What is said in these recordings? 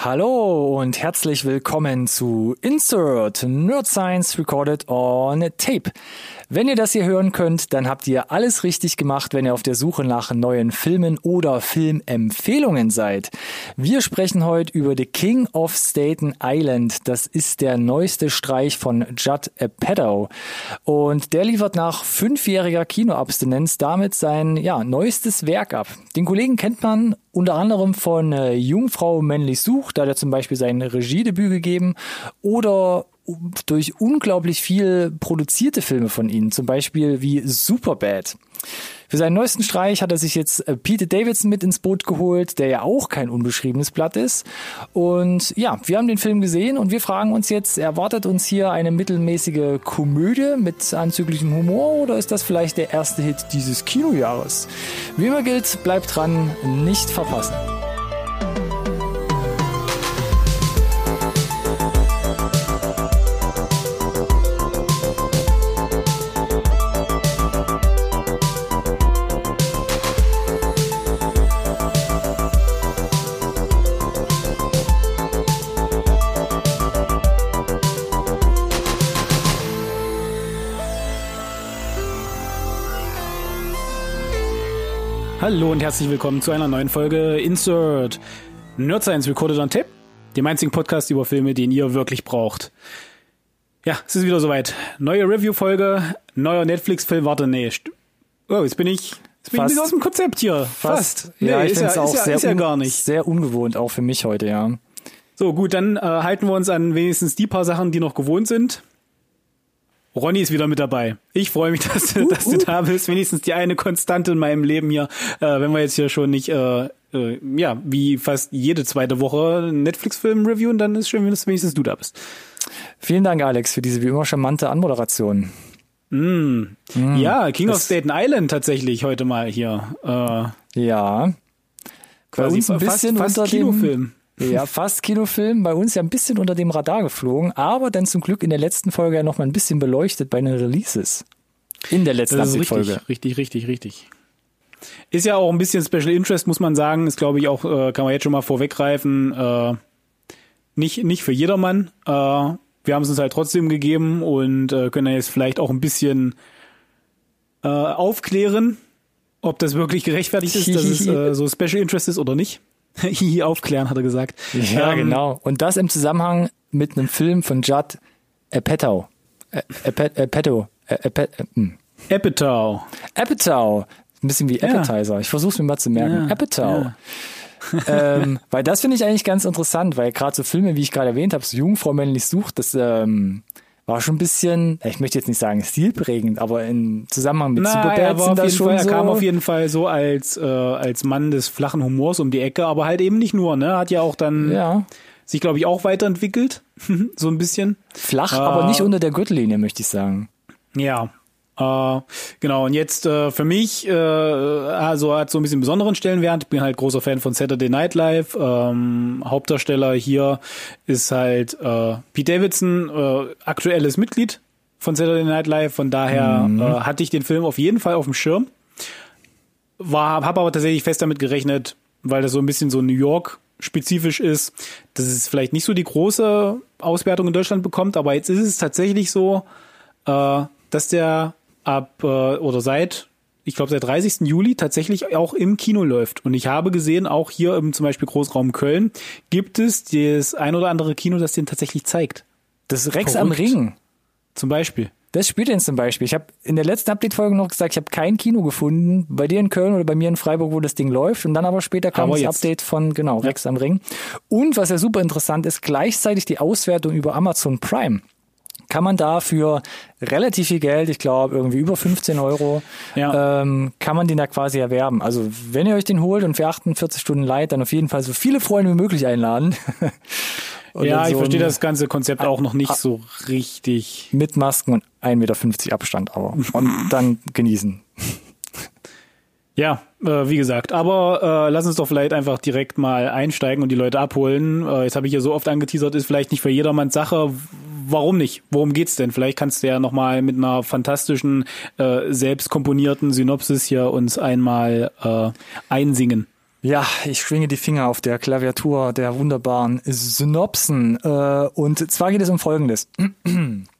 Hallo und herzlich willkommen zu Insert Nerd Science Recorded on Tape. Wenn ihr das hier hören könnt, dann habt ihr alles richtig gemacht, wenn ihr auf der Suche nach neuen Filmen oder Filmempfehlungen seid. Wir sprechen heute über The King of Staten Island. Das ist der neueste Streich von Judd Apatow. Und der liefert nach fünfjähriger Kinoabstinenz damit sein ja, neuestes Werk ab. Den Kollegen kennt man unter anderem von äh, Jungfrau männlich sucht, da hat er zum Beispiel sein Regiedebüt gegeben oder durch unglaublich viel produzierte Filme von ihnen, zum Beispiel wie Superbad. Für seinen neuesten Streich hat er sich jetzt äh, Peter Davidson mit ins Boot geholt, der ja auch kein unbeschriebenes Blatt ist. Und ja, wir haben den Film gesehen und wir fragen uns jetzt, erwartet uns hier eine mittelmäßige Komödie mit anzüglichem Humor oder ist das vielleicht der erste Hit dieses Kinojahres? Wie immer gilt, bleibt dran, nicht verpassen. Hallo und herzlich willkommen zu einer neuen Folge Insert Nerd Science Recorded on Tape, dem einzigen Podcast über Filme, den ihr wirklich braucht. Ja, es ist wieder soweit. Neue Review-Folge, neuer Netflix-Film. Warte, nee. Oh, jetzt bin ich, jetzt bin Fast. ich aus dem Konzept hier. Fast. Fast. Nee, ja, ich finde es ja, auch ist sehr, ja gar nicht. sehr ungewohnt, auch für mich heute, ja. So, gut, dann äh, halten wir uns an wenigstens die paar Sachen, die noch gewohnt sind. Ronny ist wieder mit dabei. Ich freue mich, dass, uh, dass du da bist. Wenigstens die eine Konstante in meinem Leben hier. Äh, wenn wir jetzt hier schon nicht, äh, äh, ja, wie fast jede zweite Woche Netflix-Film reviewen, dann ist schön, dass wenigstens du da bist. Vielen Dank, Alex, für diese wie immer charmante Anmoderation. Mm. Mm. Ja, King of Staten Island tatsächlich heute mal hier. Äh, ja. Quasi Bei uns ein bisschen fast, fast unter Kinofilm. Dem ja, fast Kinofilm. Bei uns ja ein bisschen unter dem Radar geflogen, aber dann zum Glück in der letzten Folge ja noch mal ein bisschen beleuchtet bei den Releases. In der letzten Folge. Richtig, richtig, richtig, richtig. Ist ja auch ein bisschen Special Interest, muss man sagen. Ist, glaube ich, auch, äh, kann man jetzt schon mal vorweggreifen, äh, nicht, nicht für jedermann. Äh, wir haben es uns halt trotzdem gegeben und äh, können jetzt vielleicht auch ein bisschen äh, aufklären, ob das wirklich gerechtfertigt ist, dass es äh, so Special Interest ist oder nicht. aufklären, hat er gesagt. Ja, ähm, genau. Und das im Zusammenhang mit einem Film von Judd Apatow. Apatow. Apatow. Apatow. Ein bisschen wie Appetizer. Ja. Ich versuche es mir mal zu merken. Ja, Apatow. Ja. ähm, weil das finde ich eigentlich ganz interessant, weil gerade so Filme, wie ich gerade erwähnt habe, so Jungfrau männlich sucht, das ähm, war schon ein bisschen, ich möchte jetzt nicht sagen stilprägend, aber im Zusammenhang mit Na, Superbad er sind das schon Fall, so. Er kam auf jeden Fall so als äh, als Mann des flachen Humors um die Ecke, aber halt eben nicht nur, ne? Hat ja auch dann ja. sich, glaube ich, auch weiterentwickelt, so ein bisschen. Flach, äh, aber nicht unter der Gürtellinie, möchte ich sagen. Ja, Uh, genau, und jetzt uh, für mich, uh, also hat so ein bisschen besonderen Stellenwert. Ich bin halt großer Fan von Saturday Night Live. Ähm, Hauptdarsteller hier ist halt äh, Pete Davidson, äh, aktuelles Mitglied von Saturday Night Live. Von daher mhm. äh, hatte ich den Film auf jeden Fall auf dem Schirm. War, habe aber tatsächlich fest damit gerechnet, weil das so ein bisschen so New York spezifisch ist, dass es vielleicht nicht so die große Auswertung in Deutschland bekommt. Aber jetzt ist es tatsächlich so, äh, dass der ab äh, oder seit ich glaube seit 30. Juli tatsächlich auch im Kino läuft. Und ich habe gesehen, auch hier im zum Beispiel Großraum Köln gibt es das ein oder andere Kino, das den tatsächlich zeigt. Das Rex Verrückt. am Ring. Zum Beispiel. Das spielt den zum Beispiel. Ich habe in der letzten Update-Folge noch gesagt, ich habe kein Kino gefunden, bei dir in Köln oder bei mir in Freiburg, wo das Ding läuft. Und dann aber später kam aber das jetzt. Update von, genau, Rex ja. am Ring. Und was ja super interessant ist, gleichzeitig die Auswertung über Amazon Prime kann man da für relativ viel Geld, ich glaube irgendwie über 15 Euro, ja. ähm, kann man den da quasi erwerben. Also wenn ihr euch den holt und für 48 Stunden leiht, dann auf jeden Fall so viele Freunde wie möglich einladen. ja, so ich verstehe das ganze Konzept auch noch nicht so richtig. Mit Masken und 1,50 Meter Abstand aber. Und dann genießen. Ja, äh, wie gesagt, aber äh, lass uns doch vielleicht einfach direkt mal einsteigen und die Leute abholen. Äh, jetzt habe ich ja so oft angeteasert, ist vielleicht nicht für jedermanns Sache. Warum nicht? Worum geht's denn? Vielleicht kannst du ja nochmal mit einer fantastischen, äh, selbst komponierten Synopsis hier uns einmal äh, einsingen. Ja, ich schwinge die Finger auf der Klaviatur der wunderbaren Synopsen. Äh, und zwar geht es um Folgendes.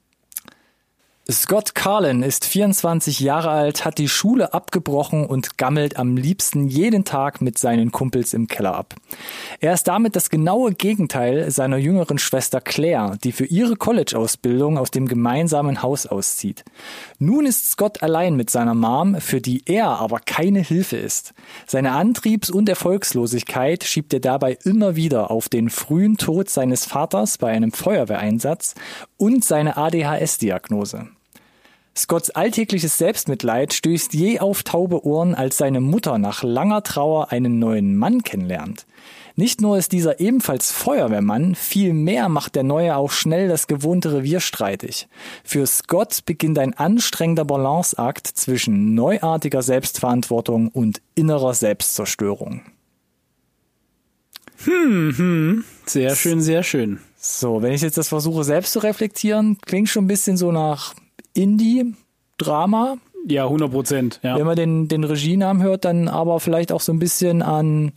Scott Carlin ist 24 Jahre alt, hat die Schule abgebrochen und gammelt am liebsten jeden Tag mit seinen Kumpels im Keller ab. Er ist damit das genaue Gegenteil seiner jüngeren Schwester Claire, die für ihre College-Ausbildung aus dem gemeinsamen Haus auszieht. Nun ist Scott allein mit seiner Mom, für die er aber keine Hilfe ist. Seine Antriebs- und Erfolgslosigkeit schiebt er dabei immer wieder auf den frühen Tod seines Vaters bei einem Feuerwehreinsatz und seine ADHS-Diagnose. Scotts alltägliches Selbstmitleid stößt je auf taube Ohren, als seine Mutter nach langer Trauer einen neuen Mann kennenlernt. Nicht nur ist dieser ebenfalls Feuerwehrmann, viel mehr macht der Neue auch schnell das gewohnte Revier streitig. Für Scott beginnt ein anstrengender Balanceakt zwischen neuartiger Selbstverantwortung und innerer Selbstzerstörung. Hm, hm, sehr schön, sehr schön. So, wenn ich jetzt das versuche selbst zu reflektieren, klingt schon ein bisschen so nach Indie-Drama. Ja, 100 Prozent. Ja. Wenn man den, den Regienamen hört, dann aber vielleicht auch so ein bisschen an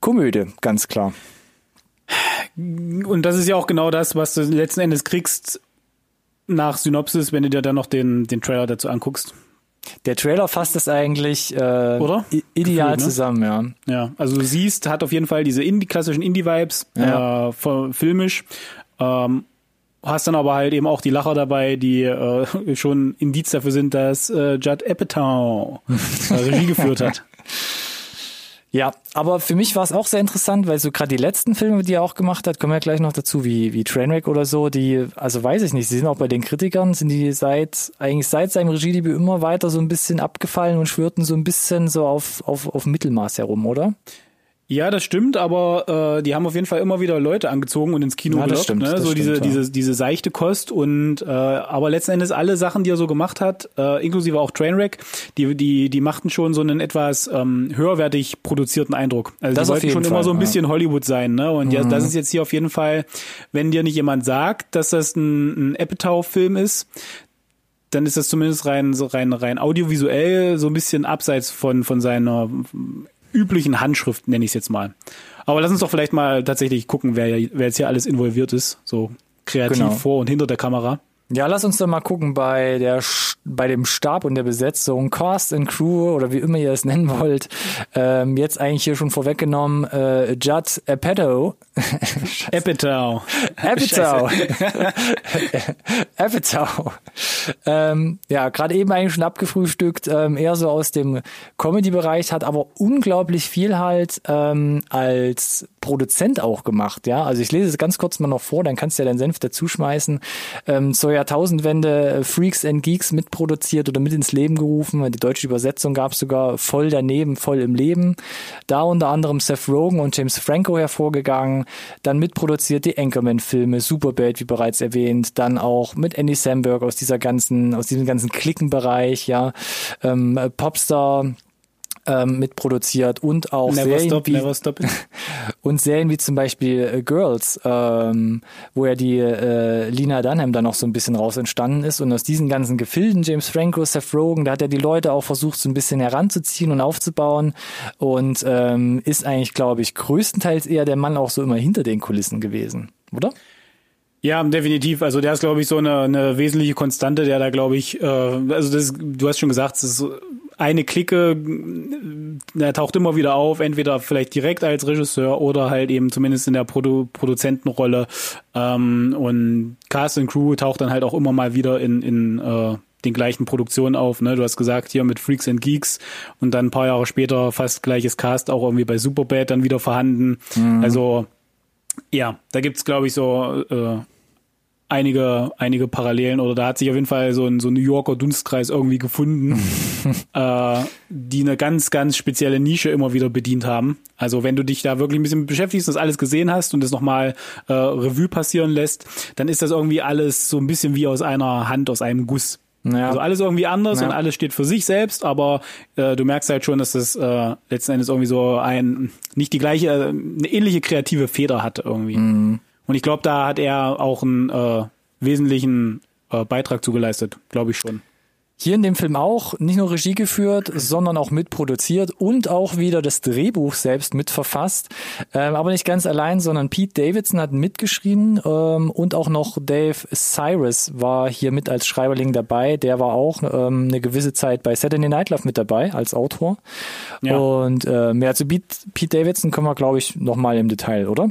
Komödie, ganz klar. Und das ist ja auch genau das, was du letzten Endes kriegst nach Synopsis, wenn du dir dann noch den, den Trailer dazu anguckst. Der Trailer fasst es eigentlich äh, Oder? ideal Gefühl, ne? zusammen, ja. Ja, also du siehst, hat auf jeden Fall diese Indie, klassischen Indie-Vibes, ja. äh, filmisch. Ähm, hast dann aber halt eben auch die Lacher dabei, die äh, schon Indiz dafür sind, dass äh, Judd Apatow Regie geführt hat. Ja, aber für mich war es auch sehr interessant, weil so gerade die letzten Filme, die er auch gemacht hat, kommen ja gleich noch dazu, wie, wie Trainwreck oder so, die, also weiß ich nicht, sie sind auch bei den Kritikern, sind die seit, eigentlich seit seinem Regiedebüt immer weiter so ein bisschen abgefallen und schwirrten so ein bisschen so auf, auf, auf Mittelmaß herum, oder? Ja, das stimmt, aber äh, die haben auf jeden Fall immer wieder Leute angezogen und ins Kino ja, gelockt, stimmt, ne? so diese stimmt, diese diese seichte Kost und äh, aber letzten Endes alle Sachen, die er so gemacht hat, äh, inklusive auch Trainwreck, die die die machten schon so einen etwas ähm, höherwertig produzierten Eindruck. Also das die wollten schon Fall, immer so ein bisschen ja. Hollywood sein, ne? Und mhm. ja, das ist jetzt hier auf jeden Fall, wenn dir nicht jemand sagt, dass das ein, ein Apatow-Film ist, dann ist das zumindest rein so rein rein audiovisuell so ein bisschen abseits von von seiner üblichen Handschrift, nenne ich es jetzt mal. Aber lass uns doch vielleicht mal tatsächlich gucken, wer, wer jetzt hier alles involviert ist, so kreativ genau. vor und hinter der Kamera. Ja, lass uns doch mal gucken bei der bei dem Stab und der Besetzung, Cast and Crew oder wie immer ihr es nennen wollt. Ähm, jetzt eigentlich hier schon vorweggenommen, äh, Judd Apatow. Apatow. Apatow. Apatow. ähm, ja, gerade eben eigentlich schon abgefrühstückt, ähm, eher so aus dem Comedy-Bereich, hat aber unglaublich viel halt ähm, als Produzent auch gemacht, ja. Also ich lese es ganz kurz mal noch vor, dann kannst du ja deinen Senf dazuschmeißen. Ähm, zur Jahrtausendwende äh, Freaks and Geeks mitproduziert oder mit ins Leben gerufen. Die deutsche Übersetzung gab es sogar voll daneben, voll im Leben. Da unter anderem Seth Rogen und James Franco hervorgegangen. Dann mitproduziert die Anchorman-Filme, Superbad, wie bereits erwähnt. Dann auch mit Andy Samberg aus dieser ganzen, aus diesem ganzen Klickenbereich, ja. Ähm, Popstar ähm, mitproduziert und auch never Serien stop, wie never stop. und Serien wie zum Beispiel äh, Girls, ähm, wo ja die äh, Lina Dunham dann noch so ein bisschen raus entstanden ist und aus diesen ganzen Gefilden James Franco, Seth Rogen, da hat er die Leute auch versucht so ein bisschen heranzuziehen und aufzubauen und ähm, ist eigentlich glaube ich größtenteils eher der Mann auch so immer hinter den Kulissen gewesen, oder? Ja, definitiv. Also der ist, glaube ich, so eine, eine wesentliche Konstante, der da, glaube ich, äh, also das, du hast schon gesagt, es ist eine Clique, der taucht immer wieder auf, entweder vielleicht direkt als Regisseur oder halt eben zumindest in der Produ Produzentenrolle. Ähm, und Cast and Crew taucht dann halt auch immer mal wieder in, in äh, den gleichen Produktionen auf. Ne? Du hast gesagt, hier mit Freaks and Geeks und dann ein paar Jahre später fast gleiches Cast auch irgendwie bei Superbad dann wieder vorhanden. Mhm. Also ja, da gibt's glaube ich so äh, einige, einige Parallelen oder da hat sich auf jeden Fall so ein, so ein New Yorker Dunstkreis irgendwie gefunden, äh, die eine ganz, ganz spezielle Nische immer wieder bedient haben. Also wenn du dich da wirklich ein bisschen beschäftigst, das alles gesehen hast und das nochmal äh, Revue passieren lässt, dann ist das irgendwie alles so ein bisschen wie aus einer Hand, aus einem Guss. Ja. Also alles irgendwie anders ja. und alles steht für sich selbst, aber äh, du merkst halt schon, dass das äh, letzten Endes irgendwie so ein, nicht die gleiche, äh, eine ähnliche kreative Feder hat irgendwie. Mhm. Und ich glaube, da hat er auch einen äh, wesentlichen äh, Beitrag zugeleistet, glaube ich schon. Hier in dem Film auch nicht nur Regie geführt, sondern auch mitproduziert und auch wieder das Drehbuch selbst mitverfasst. Ähm, aber nicht ganz allein, sondern Pete Davidson hat mitgeschrieben ähm, und auch noch Dave Cyrus war hier mit als Schreiberling dabei. Der war auch ähm, eine gewisse Zeit bei Saturday Night Live mit dabei als Autor. Ja. Und äh, mehr zu Pete, Pete Davidson kommen wir, glaube ich, nochmal im Detail, oder?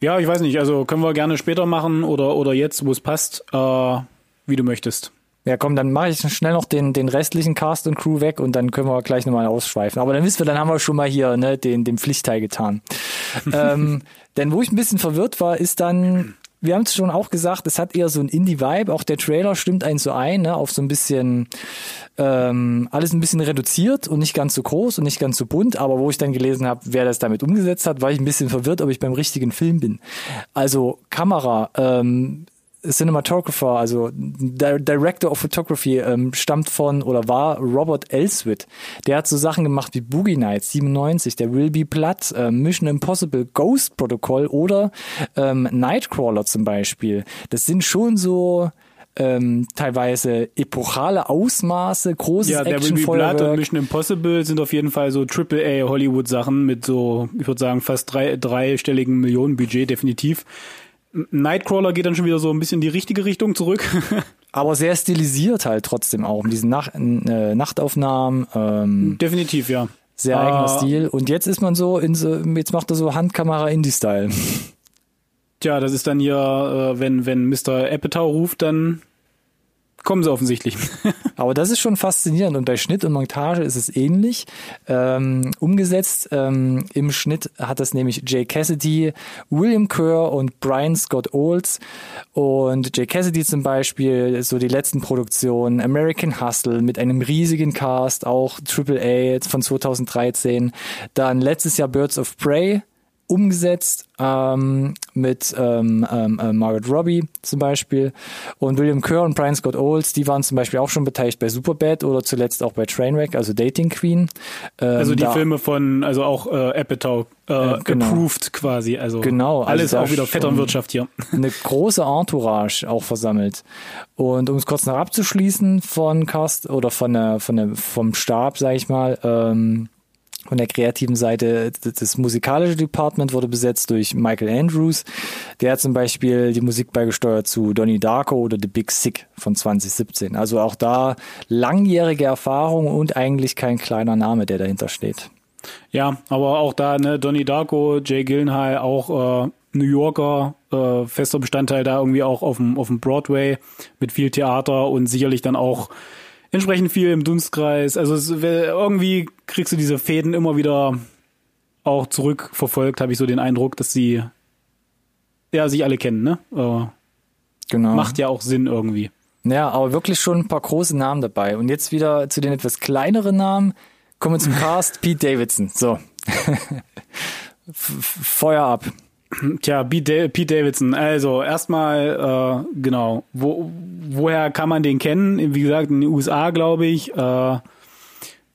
Ja, ich weiß nicht. Also können wir gerne später machen oder, oder jetzt, wo es passt, äh, wie du möchtest. Ja, komm, dann mache ich schnell noch den, den restlichen Cast und Crew weg und dann können wir gleich nochmal ausschweifen. Aber dann wissen wir, dann haben wir schon mal hier ne, den, den Pflichtteil getan. ähm, denn wo ich ein bisschen verwirrt war, ist dann, wir haben es schon auch gesagt, es hat eher so ein Indie-Vibe. Auch der Trailer stimmt einen so ein, ne, auf so ein bisschen, ähm, alles ein bisschen reduziert und nicht ganz so groß und nicht ganz so bunt. Aber wo ich dann gelesen habe, wer das damit umgesetzt hat, war ich ein bisschen verwirrt, ob ich beim richtigen Film bin. Also Kamera, ähm, Cinematographer, also Director of Photography, ähm, stammt von oder war Robert Elswit. Der hat so Sachen gemacht wie Boogie Nights 97, der Will Be Blood, äh, Mission Impossible, Ghost Protocol oder ähm, Nightcrawler zum Beispiel. Das sind schon so ähm, teilweise epochale Ausmaße, großes Ja, der Will Be Blood und Mission Impossible sind auf jeden Fall so Triple-A Hollywood-Sachen mit so, ich würde sagen, fast drei, dreistelligen Millionen Budget, definitiv. Nightcrawler geht dann schon wieder so ein bisschen in die richtige Richtung zurück. Aber sehr stilisiert halt trotzdem auch, mit diesen Nach äh, Nachtaufnahmen. Ähm, Definitiv, ja. Sehr eigener uh, Stil. Und jetzt ist man so in so, jetzt macht er so Handkamera-Indie-Style. Tja, das ist dann hier, äh, wenn, wenn Mr. Apatow ruft, dann kommen sie offensichtlich. Aber das ist schon faszinierend. Und bei Schnitt und Montage ist es ähnlich ähm, umgesetzt. Ähm, Im Schnitt hat das nämlich Jay Cassidy, William Kerr und Brian Scott Olds. Und Jay Cassidy zum Beispiel, so die letzten Produktionen, American Hustle mit einem riesigen Cast, auch Triple A von 2013, dann letztes Jahr Birds of Prey, umgesetzt ähm, mit ähm, ähm, äh, Margaret Robbie zum Beispiel und William Kerr und Brian Scott Olds, die waren zum Beispiel auch schon beteiligt bei Superbad oder zuletzt auch bei Trainwreck, also Dating Queen. Ähm, also die da, Filme von, also auch äh, Apatow äh, äh, genau. approved quasi, also genau, also alles auch wieder Vetternwirtschaft hier. Eine große Entourage auch versammelt. Und um es kurz noch abzuschließen von Cast oder von der, von der vom Stab, sag ich mal, ähm, von der kreativen Seite, das musikalische Department wurde besetzt durch Michael Andrews. Der hat zum Beispiel die Musik beigesteuert zu Donnie Darko oder The Big Sick von 2017. Also auch da langjährige Erfahrung und eigentlich kein kleiner Name, der dahinter steht. Ja, aber auch da, ne, Donnie Darko, Jay Gyllenhaal, auch äh, New Yorker, äh, fester Bestandteil da irgendwie auch auf dem, auf dem Broadway mit viel Theater und sicherlich dann auch entsprechend viel im Dunstkreis. Also es, irgendwie kriegst du diese Fäden immer wieder auch zurückverfolgt, habe ich so den Eindruck, dass sie ja sich alle kennen, ne? Äh, genau. Macht ja auch Sinn irgendwie. Ja, aber wirklich schon ein paar große Namen dabei. Und jetzt wieder zu den etwas kleineren Namen. Kommen wir zum Cast. Pete Davidson. So. Feuer ab. Tja, Pete Davidson. Also erstmal, äh, genau, wo, woher kann man den kennen? Wie gesagt, in den USA, glaube ich, äh,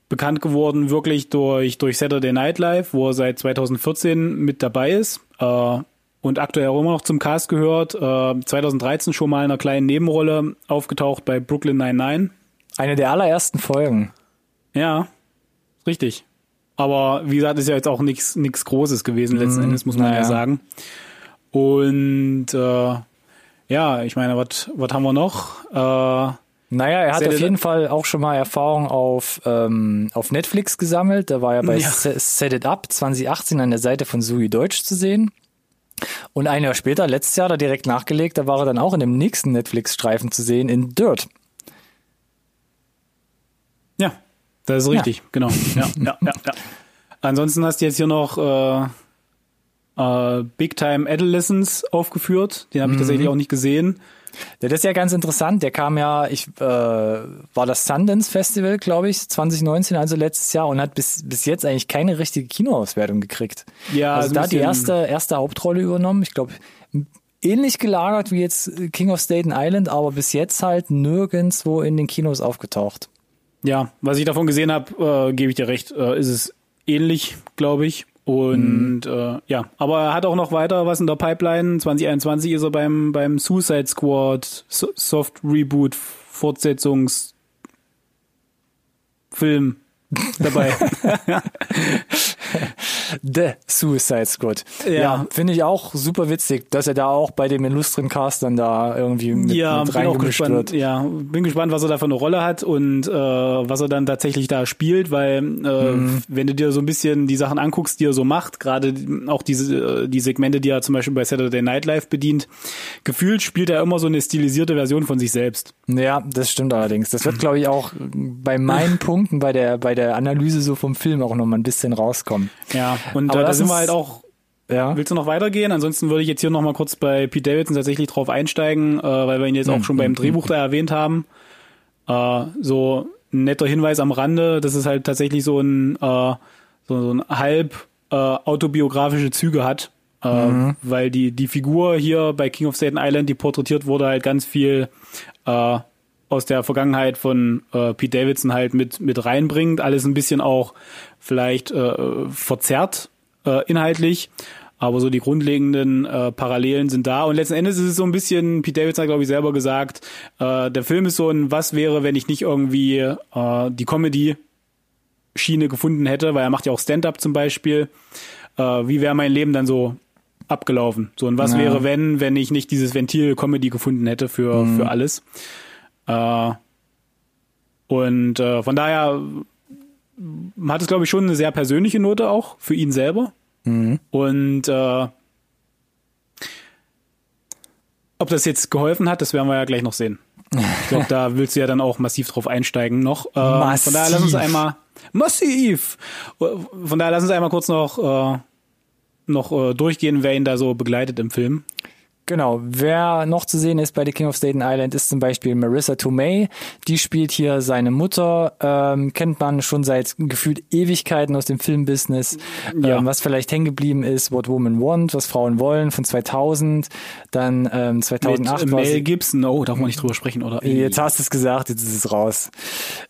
bekannt geworden wirklich durch, durch Saturday Night Live, wo er seit 2014 mit dabei ist äh, und aktuell auch immer noch zum Cast gehört. Äh, 2013 schon mal in einer kleinen Nebenrolle aufgetaucht bei Brooklyn 99. Eine der allerersten Folgen. Ja, richtig. Aber wie gesagt, ist ja jetzt auch nichts nichts Großes gewesen letzten mm, Endes, muss man naja. ja sagen. Und äh, ja, ich meine, was was haben wir noch? Äh, naja, er hat auf jeden Fall auch schon mal Erfahrung auf, ähm, auf Netflix gesammelt. Da war er bei ja. Set It Up 2018 an der Seite von Sui Deutsch zu sehen. Und ein Jahr später, letztes Jahr, da direkt nachgelegt, da war er dann auch in dem nächsten Netflix-Streifen zu sehen, in Dirt. Ja, das ist richtig, ja. genau. Ja, ja, ja, ja. Ansonsten hast du jetzt hier noch äh, äh, Big Time Adolescence aufgeführt. Den habe ich mhm. tatsächlich auch nicht gesehen. Das ist ja ganz interessant. Der kam ja, ich äh, war das Sundance Festival, glaube ich, 2019, also letztes Jahr, und hat bis bis jetzt eigentlich keine richtige Kinoauswertung gekriegt. Ja, also da die erste erste Hauptrolle übernommen. Ich glaube ähnlich gelagert wie jetzt King of Staten Island, aber bis jetzt halt nirgendwo in den Kinos aufgetaucht. Ja, was ich davon gesehen habe, äh, gebe ich dir recht, äh, ist es ähnlich, glaube ich. Und mhm. äh, ja, aber er hat auch noch weiter was in der Pipeline. 2021 ist er beim beim Suicide Squad Soft Reboot Fortsetzungs Film dabei. The Suicide Squad. Ja, Ja. finde ich auch super witzig, dass er da auch bei dem illustren Cast dann da irgendwie mit, ja, mit bin auch reingemischt gespannt. wird. Ja, bin gespannt, was er da für eine Rolle hat und äh, was er dann tatsächlich da spielt, weil äh, Mhm. wenn du dir so ein bisschen die Sachen anguckst, die er so macht, gerade auch diese äh, die Segmente, die er zum Beispiel bei Saturday Night Live bedient, gefühlt spielt er immer so eine stilisierte Version von sich selbst. Ja, das stimmt allerdings. Das wird, glaube ich, auch bei meinen Punkten bei der bei der Analyse so vom Film auch noch mal ein bisschen rauskommen. Ja, und Aber da sind wir halt auch Ja. Willst du noch weitergehen? Ansonsten würde ich jetzt hier noch mal kurz bei Pete Davidson tatsächlich drauf einsteigen, äh, weil wir ihn jetzt auch schon beim Drehbuch da erwähnt haben. Äh, so ein netter Hinweis am Rande, dass es halt tatsächlich so ein, äh, so, so ein halb äh, autobiografische Züge hat. Äh, Weil die, die Figur hier bei King of Staten Island, die porträtiert wurde, halt ganz viel äh, aus der Vergangenheit von Pete Davidson halt mit, mit reinbringt. Alles ein bisschen auch vielleicht äh, verzerrt äh, inhaltlich. Aber so die grundlegenden äh, Parallelen sind da. Und letzten Endes ist es so ein bisschen, Pete Davidson hat, glaube ich, selber gesagt, äh, der Film ist so ein Was wäre, wenn ich nicht irgendwie äh, die Comedy-Schiene gefunden hätte, weil er macht ja auch Stand-up zum Beispiel. Äh, wie wäre mein Leben dann so abgelaufen? So, und was Ja. wäre, wenn, wenn ich nicht dieses Ventil Comedy gefunden hätte für, für alles? Äh, und äh, von daher hat es, glaube ich, schon eine sehr persönliche Note auch für ihn selber. Und äh, ob das jetzt geholfen hat, das werden wir ja gleich noch sehen. Ich glaube, da willst du ja dann auch massiv drauf einsteigen noch. Äh, Von daher lass uns Massiv. einmal massiv. Von daher lass uns einmal kurz noch äh, noch äh, durchgehen, wer ihn da so begleitet im Film. Genau. Wer noch zu sehen ist bei The King of Staten Island ist zum Beispiel Marissa Tomei. Die spielt hier seine Mutter. Ähm, kennt man schon seit gefühlt Ewigkeiten aus dem Filmbusiness. Ja. Ähm, was vielleicht hängen geblieben ist, What Women Want, was Frauen wollen von 2000. Dann ähm, 2008 Mit war Mel Gibson. Oh, darf man nicht drüber sprechen, oder? Jetzt hast du es gesagt, jetzt ist es raus.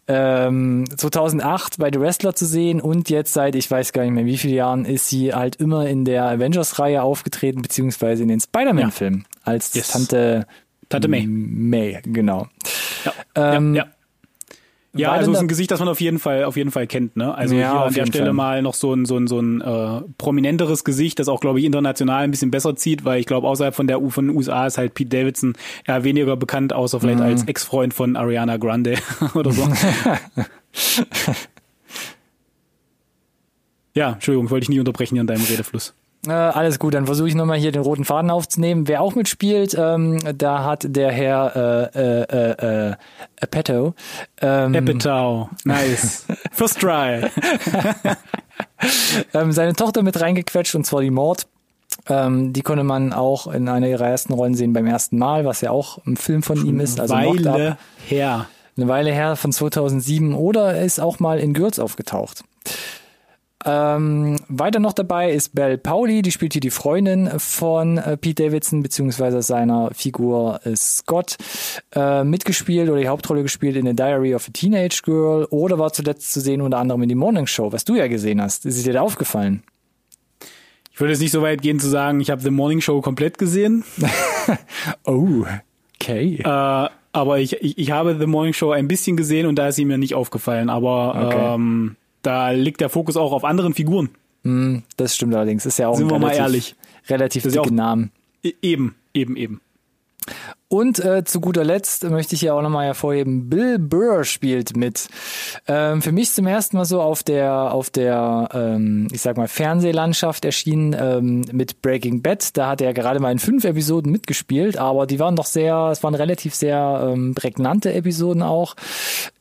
Ähm, 2008 bei The Wrestler zu sehen und jetzt seit, ich weiß gar nicht mehr wie viele Jahren, ist sie halt immer in der Avengers-Reihe aufgetreten, beziehungsweise in den Spider-Man-Filmen als Yes. Tante Tante May. May, genau. Ja, Ähm, ja, ja. Ja, also ist ein Gesicht, das man auf jeden Fall, auf jeden Fall kennt. Ne? Also Ja, hier auf an der Stelle Fall. mal noch so ein, so ein, so ein äh, prominenteres Gesicht, das auch, glaube ich, international ein bisschen besser zieht, weil ich glaube, außerhalb von der U von den USA ist halt Pete Davidson eher weniger bekannt, außer vielleicht Mhm. als Ex-Freund von Ariana Grande oder so. ja, Entschuldigung, wollte ich nie unterbrechen hier in deinem Redefluss. Äh, alles gut, dann versuche ich nochmal hier den roten Faden aufzunehmen. Wer auch mitspielt, ähm, da hat der Herr äh, äh, äh, äh, Apetto. Ähm, Epitau, nice. First try. ähm, seine Tochter mit reingequetscht und zwar die Mord. Ähm, die konnte man auch in einer ihrer ersten Rollen sehen beim ersten Mal, was ja auch ein Film von ihm ist. Also. Weile her. eine Weile her von 2007 oder er ist auch mal in Gürz aufgetaucht. Ähm, weiter noch dabei ist Belle Pauli, die spielt hier die Freundin von äh, Pete Davidson beziehungsweise seiner Figur äh, Scott äh, mitgespielt oder die Hauptrolle gespielt in The Diary of a Teenage Girl oder war zuletzt zu sehen unter anderem in die Morning Show, was du ja gesehen hast. Ist dir da aufgefallen? Ich würde jetzt nicht so weit gehen zu sagen, ich habe The Morning Show komplett gesehen. Oh, okay. Äh, aber ich, ich, ich habe The Morning Show ein bisschen gesehen und da ist sie mir nicht aufgefallen. Aber Okay. ähm, da liegt der Fokus auch auf anderen Figuren. Hm, das stimmt allerdings. Ist ja auch Sind ein wir mal relativ, ehrlich. relativ Das ist ja dicke auch- Namen. E eben, eben, eben. Und äh, zu guter Letzt möchte ich hier auch nochmal hervorheben, Bill Burr spielt mit. Ähm, für mich zum ersten Mal so auf der, auf der, ähm, ich sag mal, Fernsehlandschaft erschienen ähm, mit Breaking Bad. Da hat er gerade mal in fünf Episoden mitgespielt, aber die waren doch sehr, es waren relativ sehr ähm, prägnante Episoden auch.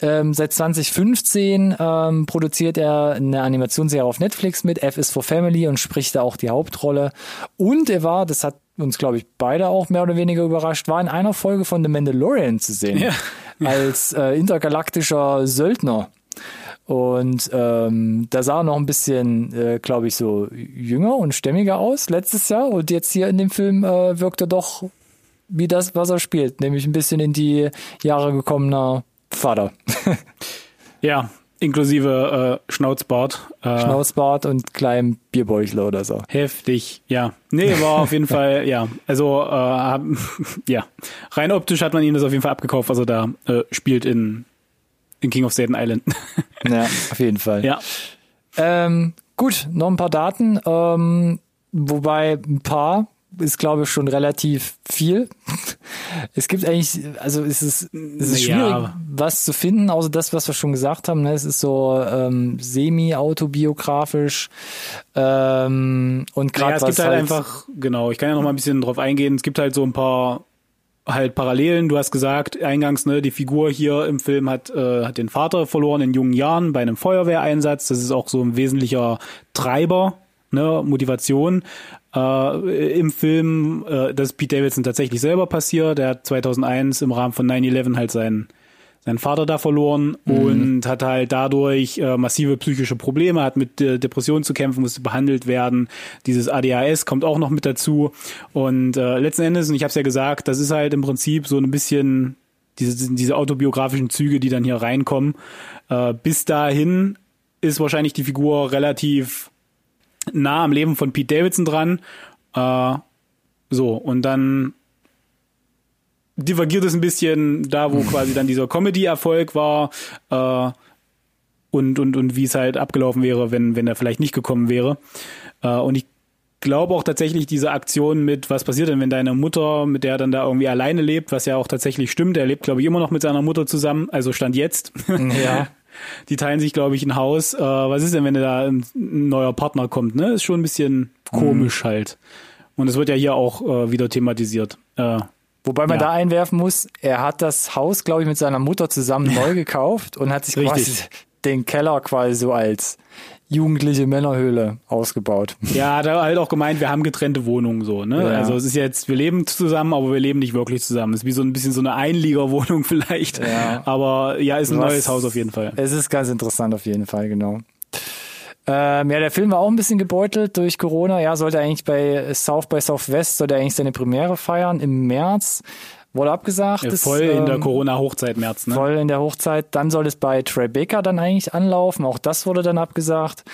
Ähm, seit 2015 ähm, produziert er eine Animationsserie auf Netflix mit, F is for Family und spricht da auch die Hauptrolle. Und er war, das hat uns, glaube ich, beide auch mehr oder weniger überrascht, war in einer Folge von The Mandalorian zu sehen. Ja. Als äh, intergalaktischer Söldner. Und ähm, da sah er noch ein bisschen, äh, glaube ich, so jünger und stämmiger aus letztes Jahr. Und jetzt hier in dem Film äh, wirkt er doch wie das, was er spielt, nämlich ein bisschen in die Jahre gekommener Vater. Ja, inklusive äh, Schnauzbart. Äh, Schnauzbart und kleinem Bierbäuchler oder so. Heftig, ja. Nee, war auf jeden Fall, ja. Also, äh, ja. Rein optisch hat man ihm das auf jeden Fall abgekauft, was er da äh, spielt in, in King of Staten Island. Ja, auf jeden Fall. Ja. Ähm, gut, noch ein paar Daten, ähm, wobei ein paar ist, glaube ich, schon relativ viel. Es gibt eigentlich, also es ist, es ist schwierig, Ja. was zu finden, außer das, was wir schon gesagt haben. Ne? Es ist so ähm, semi-autobiografisch ähm, und gerade Naja, es gibt halt, einfach, genau, ich kann ja noch mal ein bisschen drauf eingehen. Es gibt halt so ein paar halt Parallelen. Du hast gesagt, eingangs, ne, die Figur hier im Film hat, äh, hat den Vater verloren in jungen Jahren bei einem Feuerwehreinsatz. Das ist auch so ein wesentlicher Treiber, ne, Motivation. Äh, Im Film, äh, das ist Pete Davidson tatsächlich selber passiert. Er hat 2001 im Rahmen von 9-11 halt seinen seinen Vater da verloren und hat halt dadurch äh, massive psychische Probleme, hat mit äh, Depressionen zu kämpfen, musste behandelt werden. Dieses ADHS kommt auch noch mit dazu. Und äh, letzten Endes, und ich habe es ja gesagt, das ist halt im Prinzip so ein bisschen diese, diese autobiografischen Züge, die dann hier reinkommen. Äh, bis dahin ist wahrscheinlich die Figur relativ nah am Leben von Pete Davidson dran. Äh, so, und dann divergiert es ein bisschen da, wo quasi dann dieser Comedy-Erfolg war äh, und, und, und wie es halt abgelaufen wäre, wenn, wenn er vielleicht nicht gekommen wäre. Äh, und ich glaube auch tatsächlich diese Aktion mit, was passiert denn, wenn deine Mutter, mit der er dann da irgendwie alleine lebt, was ja auch tatsächlich stimmt, er lebt, glaube ich, immer noch mit seiner Mutter zusammen, also stand jetzt. Ja. Die teilen sich, glaube ich, ein Haus. Äh, was ist denn, wenn da ein, ein neuer Partner kommt? Ne, ist schon ein bisschen komisch halt. Und es wird ja hier auch äh, wieder thematisiert. Äh, Wobei man Ja. da einwerfen muss, er hat das Haus, glaube ich, mit seiner Mutter zusammen neu gekauft und hat sich quasi Richtig. Den Keller quasi so als jugendliche Männerhöhle ausgebaut. Ja, hat er halt auch gemeint, wir haben getrennte Wohnungen so, ne? Ja. Also es ist jetzt, wir leben zusammen, aber wir leben nicht wirklich zusammen. Es ist wie so ein bisschen so eine Einliegerwohnung vielleicht. Ja. Aber ja, ist ein Was- neues Haus auf jeden Fall. Es ist ganz interessant auf jeden Fall, genau. Ähm, ja, der Film war auch ein bisschen gebeutelt durch Corona. Ja, sollte eigentlich bei South by Southwest, sollte eigentlich seine Premiere feiern im März. Wurde abgesagt. Ja, Ist, voll in der ähm, Corona-Hochzeit März, ne? Voll in der Hochzeit. Dann soll es bei Tribeca dann eigentlich anlaufen. Auch das wurde dann abgesagt.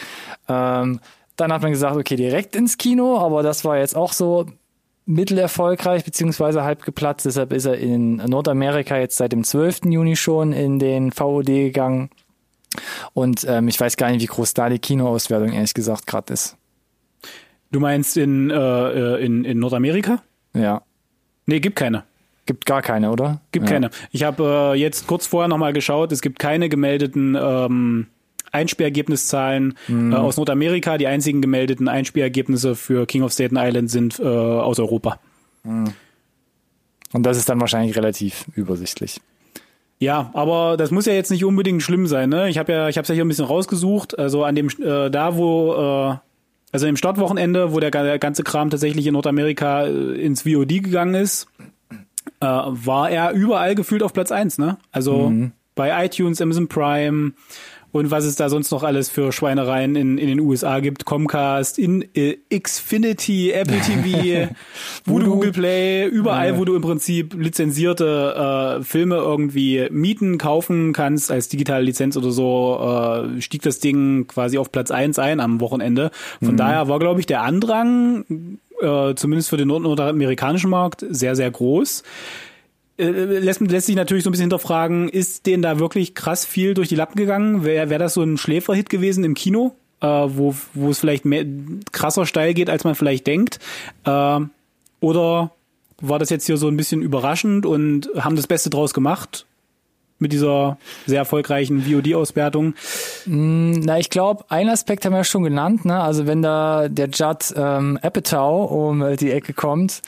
Ähm, dann hat man gesagt, okay, direkt ins Kino, aber das war jetzt auch so mittelerfolgreich beziehungsweise halb geplatzt. Deshalb ist er in Nordamerika jetzt seit dem 12. Juni schon in den VOD gegangen. Und ähm, ich weiß gar nicht, wie groß da die Kinoauswertung ehrlich gesagt gerade ist. Du meinst in, äh, äh, in, in Nordamerika? Ja, Nee, gibt keine. Gibt gar keine, oder? Gibt ja. keine. Ich habe äh, jetzt kurz vorher nochmal geschaut, es gibt keine gemeldeten ähm, Einspielergebniszahlen Mhm. äh, aus Nordamerika. Die einzigen gemeldeten Einspielergebnisse für King of Staten Island sind äh, aus Europa. Und das ist dann wahrscheinlich relativ übersichtlich. Ja, aber das muss ja jetzt nicht unbedingt schlimm sein. Ne? Ich habe ja, ich habe ja hier ein bisschen rausgesucht. Also an dem äh, da, wo äh, also im Startwochenende, wo der, der ganze Kram tatsächlich in Nordamerika äh, ins VOD gegangen ist, äh, war er überall gefühlt auf Platz eins. Ne? Also bei iTunes, Amazon Prime und was es da sonst noch alles für Schweinereien in, in den USA gibt, Comcast, in äh, Xfinity, Apple TV, Voodoo, Google Play, überall, wo du im Prinzip lizenzierte äh, Filme irgendwie mieten, kaufen kannst als digitale Lizenz oder so, äh, stieg das Ding quasi auf Platz eins ein am Wochenende. Von daher war, glaube ich, der Andrang, äh, zumindest für den nord- nordamerikanischen Markt, sehr, sehr groß äh, lässt, lässt sich natürlich so ein bisschen hinterfragen, ist denen da wirklich krass viel durch die Lappen gegangen? Wäre wär das so ein Schläferhit gewesen im Kino, äh, wo, wo es vielleicht mehr, krasser steil geht, als man vielleicht denkt? Äh, oder war das jetzt hier so ein bisschen überraschend und haben das Beste draus gemacht mit dieser sehr erfolgreichen VOD-Auswertung? Na, ich glaube, ein Aspekt haben wir ja schon genannt, ne? Also wenn da der Judd ähm, Apatow um äh, die Ecke kommt,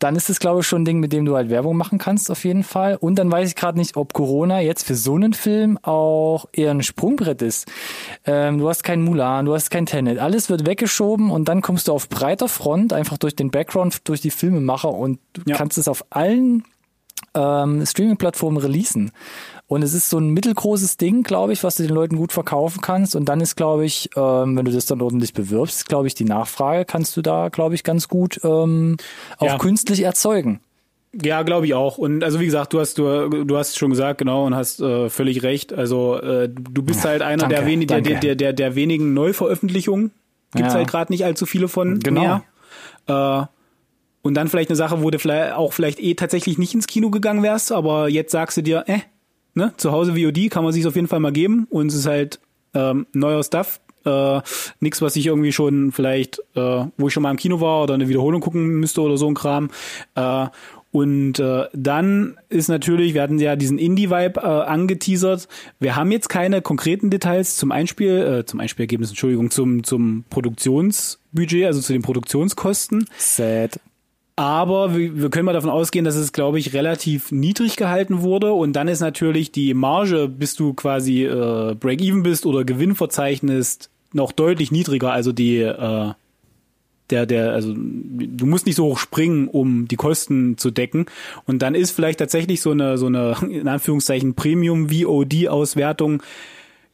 dann ist es, glaube ich, schon ein Ding, mit dem du halt Werbung machen kannst, auf jeden Fall. Und dann weiß ich gerade nicht, ob Corona jetzt für so einen Film auch eher ein Sprungbrett ist. Ähm, du hast keinen Mulan, du hast kein Tenet. Alles wird weggeschoben und dann kommst du auf breiter Front, einfach durch den Background, durch die Filmemacher und du Ja. kannst es auf allen ähm, Streaming-Plattformen releasen. Und es ist so ein mittelgroßes Ding, glaube ich, was du den Leuten gut verkaufen kannst. Und dann ist, glaube ich, ähm, wenn du das dann ordentlich bewirbst, glaube ich, die Nachfrage kannst du da, glaube ich, ganz gut ähm, auch Ja. künstlich erzeugen. Ja, glaube ich auch. Und also wie gesagt, du hast du, du hast schon gesagt, genau, und hast äh, völlig recht. Also äh, du bist halt einer danke, der, der, der, der, der wenigen Neuveröffentlichungen. Gibt's Ja. halt gerade nicht allzu viele von Genau. mehr. Äh, und dann vielleicht eine Sache, wo du vielleicht auch vielleicht eh tatsächlich nicht ins Kino gegangen wärst, aber jetzt sagst du dir, äh, ne, zu Hause VOD kann man sich auf jeden Fall mal geben und es ist halt ähm, neuer Stuff. Äh, nix, was ich irgendwie schon vielleicht, äh, wo ich schon mal im Kino war oder eine Wiederholung gucken müsste oder so ein Kram. Äh, und äh, dann ist natürlich, wir hatten ja diesen Indie-Vibe äh, angeteasert. Wir haben jetzt keine konkreten Details zum Einspiel, äh, zum Einspielergebnis, Entschuldigung, zum, zum Produktionsbudget, also zu den Produktionskosten. Sad. Aber wir, wir können mal davon ausgehen, dass es, glaube ich, relativ niedrig gehalten wurde. Und dann ist natürlich die Marge, bis du quasi äh, Break-Even bist oder Gewinn verzeichnest, noch deutlich niedriger. Also die äh, der, der, also du musst nicht so hoch springen, um die Kosten zu decken. Und dann ist vielleicht tatsächlich so eine, so eine, in Anführungszeichen, Premium-VOD-Auswertung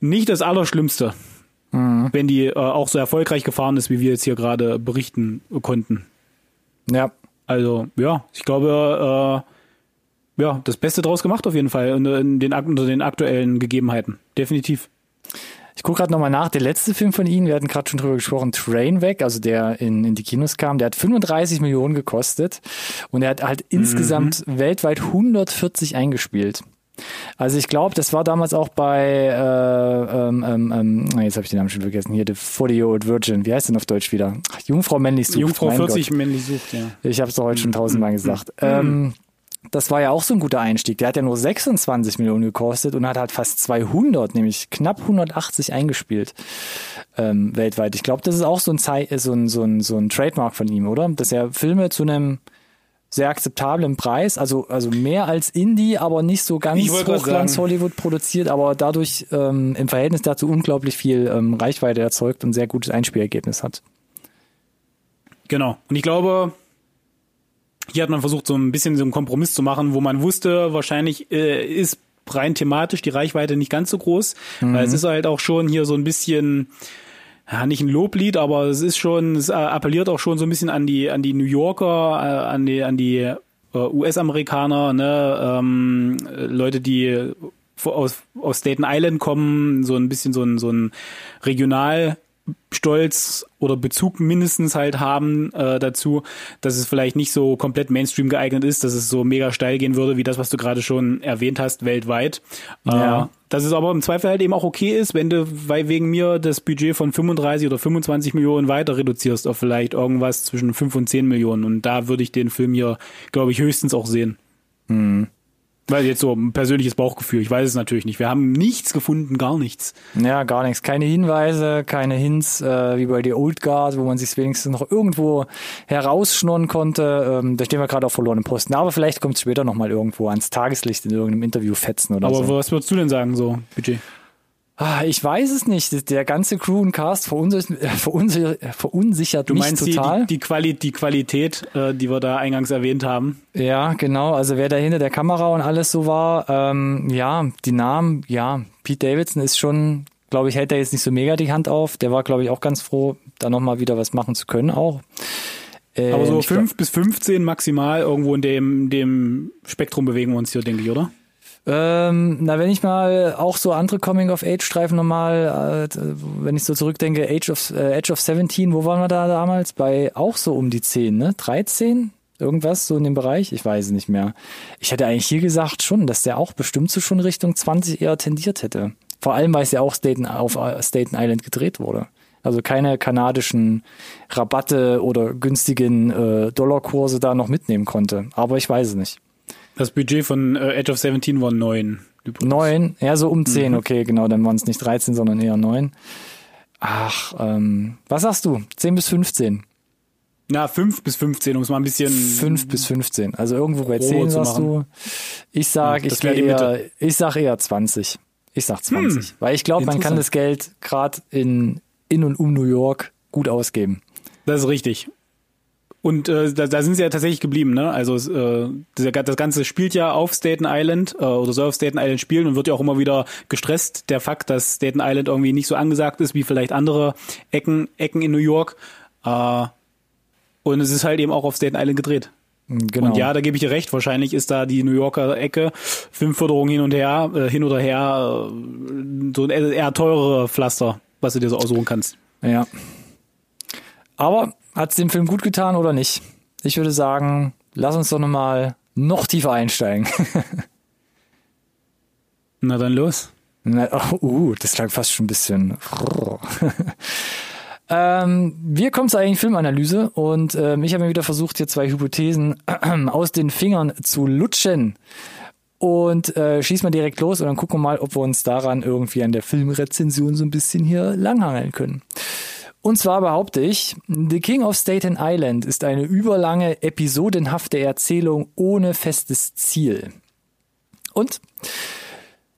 nicht das Allerschlimmste. Mhm. Wenn die äh, auch so erfolgreich gefahren ist, wie wir jetzt hier gerade berichten konnten. Ja, also, ja, ich glaube, äh, ja, das Beste draus gemacht auf jeden Fall in, in den, unter den aktuellen Gegebenheiten. Definitiv. Ich gucke gerade nochmal nach. Der letzte Film von Ihnen, wir hatten gerade schon drüber gesprochen, Trainwreck, also der in, in die Kinos kam, der hat 35 Millionen gekostet und er hat halt mhm. insgesamt weltweit 140 eingespielt. Also ich glaube, das war damals auch bei, äh, ähm, ähm, ähm jetzt habe ich den Namen schon vergessen, hier, The 40-Year-Old Virgin, wie heißt denn auf Deutsch wieder? Jungfrau männlich sucht. Jungfrau 40 Gott. männlich sucht, ja. Ich habe es heute schon tausendmal mhm. gesagt. Mhm. Ähm, das war ja auch so ein guter Einstieg. Der hat ja nur 26 Millionen gekostet und hat halt fast 200, nämlich knapp 180 eingespielt ähm, weltweit. Ich glaube, das ist auch so ein, Zei so, ein, so, ein, so ein Trademark von ihm, oder? Dass er Filme zu einem sehr akzeptablen Preis, also also mehr als Indie, aber nicht so ganz Hochglanz Hollywood produziert, aber dadurch ähm, im Verhältnis dazu unglaublich viel ähm, Reichweite erzeugt und sehr gutes Einspielergebnis hat. Genau. Und ich glaube, hier hat man versucht, so ein bisschen so einen Kompromiss zu machen, wo man wusste, wahrscheinlich äh, ist rein thematisch die Reichweite nicht ganz so groß, mhm. weil es ist halt auch schon hier so ein bisschen ja, nicht ein Loblied, aber es ist schon, es appelliert auch schon so ein bisschen an die, an die New Yorker, äh, an die, an die äh, US-Amerikaner, ne, ähm, Leute, die aus, aus Staten Island kommen, so ein bisschen so ein, so ein Regional, Stolz oder Bezug mindestens halt haben äh, dazu, dass es vielleicht nicht so komplett Mainstream geeignet ist, dass es so mega steil gehen würde, wie das, was du gerade schon erwähnt hast, weltweit. Ja. Äh, dass es aber im Zweifel halt eben auch okay ist, wenn du weil wegen mir das Budget von 35 oder 25 Millionen weiter reduzierst auf vielleicht irgendwas zwischen 5 und 10 Millionen. Und da würde ich den Film hier, glaube ich, höchstens auch sehen. Mhm. Weil jetzt so ein persönliches Bauchgefühl, ich weiß es natürlich nicht. Wir haben nichts gefunden, gar nichts. Ja, gar nichts. Keine Hinweise, keine Hints, äh, wie bei The Old Guard, wo man sich wenigstens noch irgendwo herausschnurren konnte. Ähm, da stehen wir gerade auf verlorenen Posten. Aber vielleicht kommt es später nochmal irgendwo ans Tageslicht in irgendeinem Interview fetzen oder Aber so. Aber was würdest du denn sagen, so, Budget? Ah, ich weiß es nicht. Der ganze Crew und Cast verunsichert, äh, verunsichert, verunsichert du meinst mich total. Die, die, Quali die Qualität, äh, die wir da eingangs erwähnt haben. Ja, genau. Also wer da hinter der Kamera und alles so war, ähm, ja, die Namen, ja, Pete Davidson ist schon, glaube ich, hält er jetzt nicht so mega die Hand auf. Der war, glaube ich, auch ganz froh, da nochmal wieder was machen zu können auch. Ähm, Aber so fünf bis 15 maximal irgendwo in dem, dem Spektrum bewegen wir uns hier, denke ich, oder? Ähm, na, wenn ich mal auch so andere Coming-of-Age-Streifen nochmal, äh, wenn ich so zurückdenke, Age of, äh, Age of 17, wo waren wir da damals? Bei auch so um die 10, ne? 13? Irgendwas so in dem Bereich? Ich weiß es nicht mehr. Ich hätte eigentlich hier gesagt schon, dass der auch bestimmt so schon Richtung 20 eher tendiert hätte. Vor allem, weil es ja auch Staten, auf äh, Staten Island gedreht wurde. Also keine kanadischen Rabatte oder günstigen äh, Dollarkurse da noch mitnehmen konnte. Aber ich weiß es nicht. Das Budget von äh, Edge of 17 war neun. Neun? Ja, so um zehn, mhm. okay, genau, dann waren es nicht 13, sondern eher neun. Ach, ähm, was sagst du? 10 bis 15? Na, 5 bis 15, um es mal ein bisschen. 5 bis 15. Also irgendwo bei 10 sagst du. Ich sag, ja, ich, eher, ich sag eher 20. Ich sag 20. Hm. Weil ich glaube, man kann das Geld gerade in, in und um New York gut ausgeben. Das ist richtig. Und äh, da, da sind sie ja tatsächlich geblieben, ne? Also äh, das, das Ganze spielt ja auf Staten Island äh, oder soll auf Staten Island spielen und wird ja auch immer wieder gestresst, der Fakt, dass Staten Island irgendwie nicht so angesagt ist wie vielleicht andere Ecken, Ecken in New York. Äh, und es ist halt eben auch auf Staten Island gedreht. Genau. Und ja, da gebe ich dir recht. Wahrscheinlich ist da die New Yorker Ecke, Filmförderung hin und her, äh, hin oder her, äh, so ein eher teurere Pflaster, was du dir so aussuchen kannst. Ja. Aber hat es dem Film gut getan oder nicht? Ich würde sagen, lass uns doch nochmal noch tiefer einsteigen. Na dann los. Na, oh, uh, das klang fast schon ein bisschen. ähm, wir kommen zur eigentlichen Filmanalyse und ähm, ich habe mir wieder versucht, hier zwei Hypothesen aus den Fingern zu lutschen. Und äh, schießen wir direkt los und dann gucken wir mal, ob wir uns daran irgendwie an der Filmrezension so ein bisschen hier langhangeln können. Und zwar behaupte ich, The King of Staten Island ist eine überlange, episodenhafte Erzählung ohne festes Ziel. Und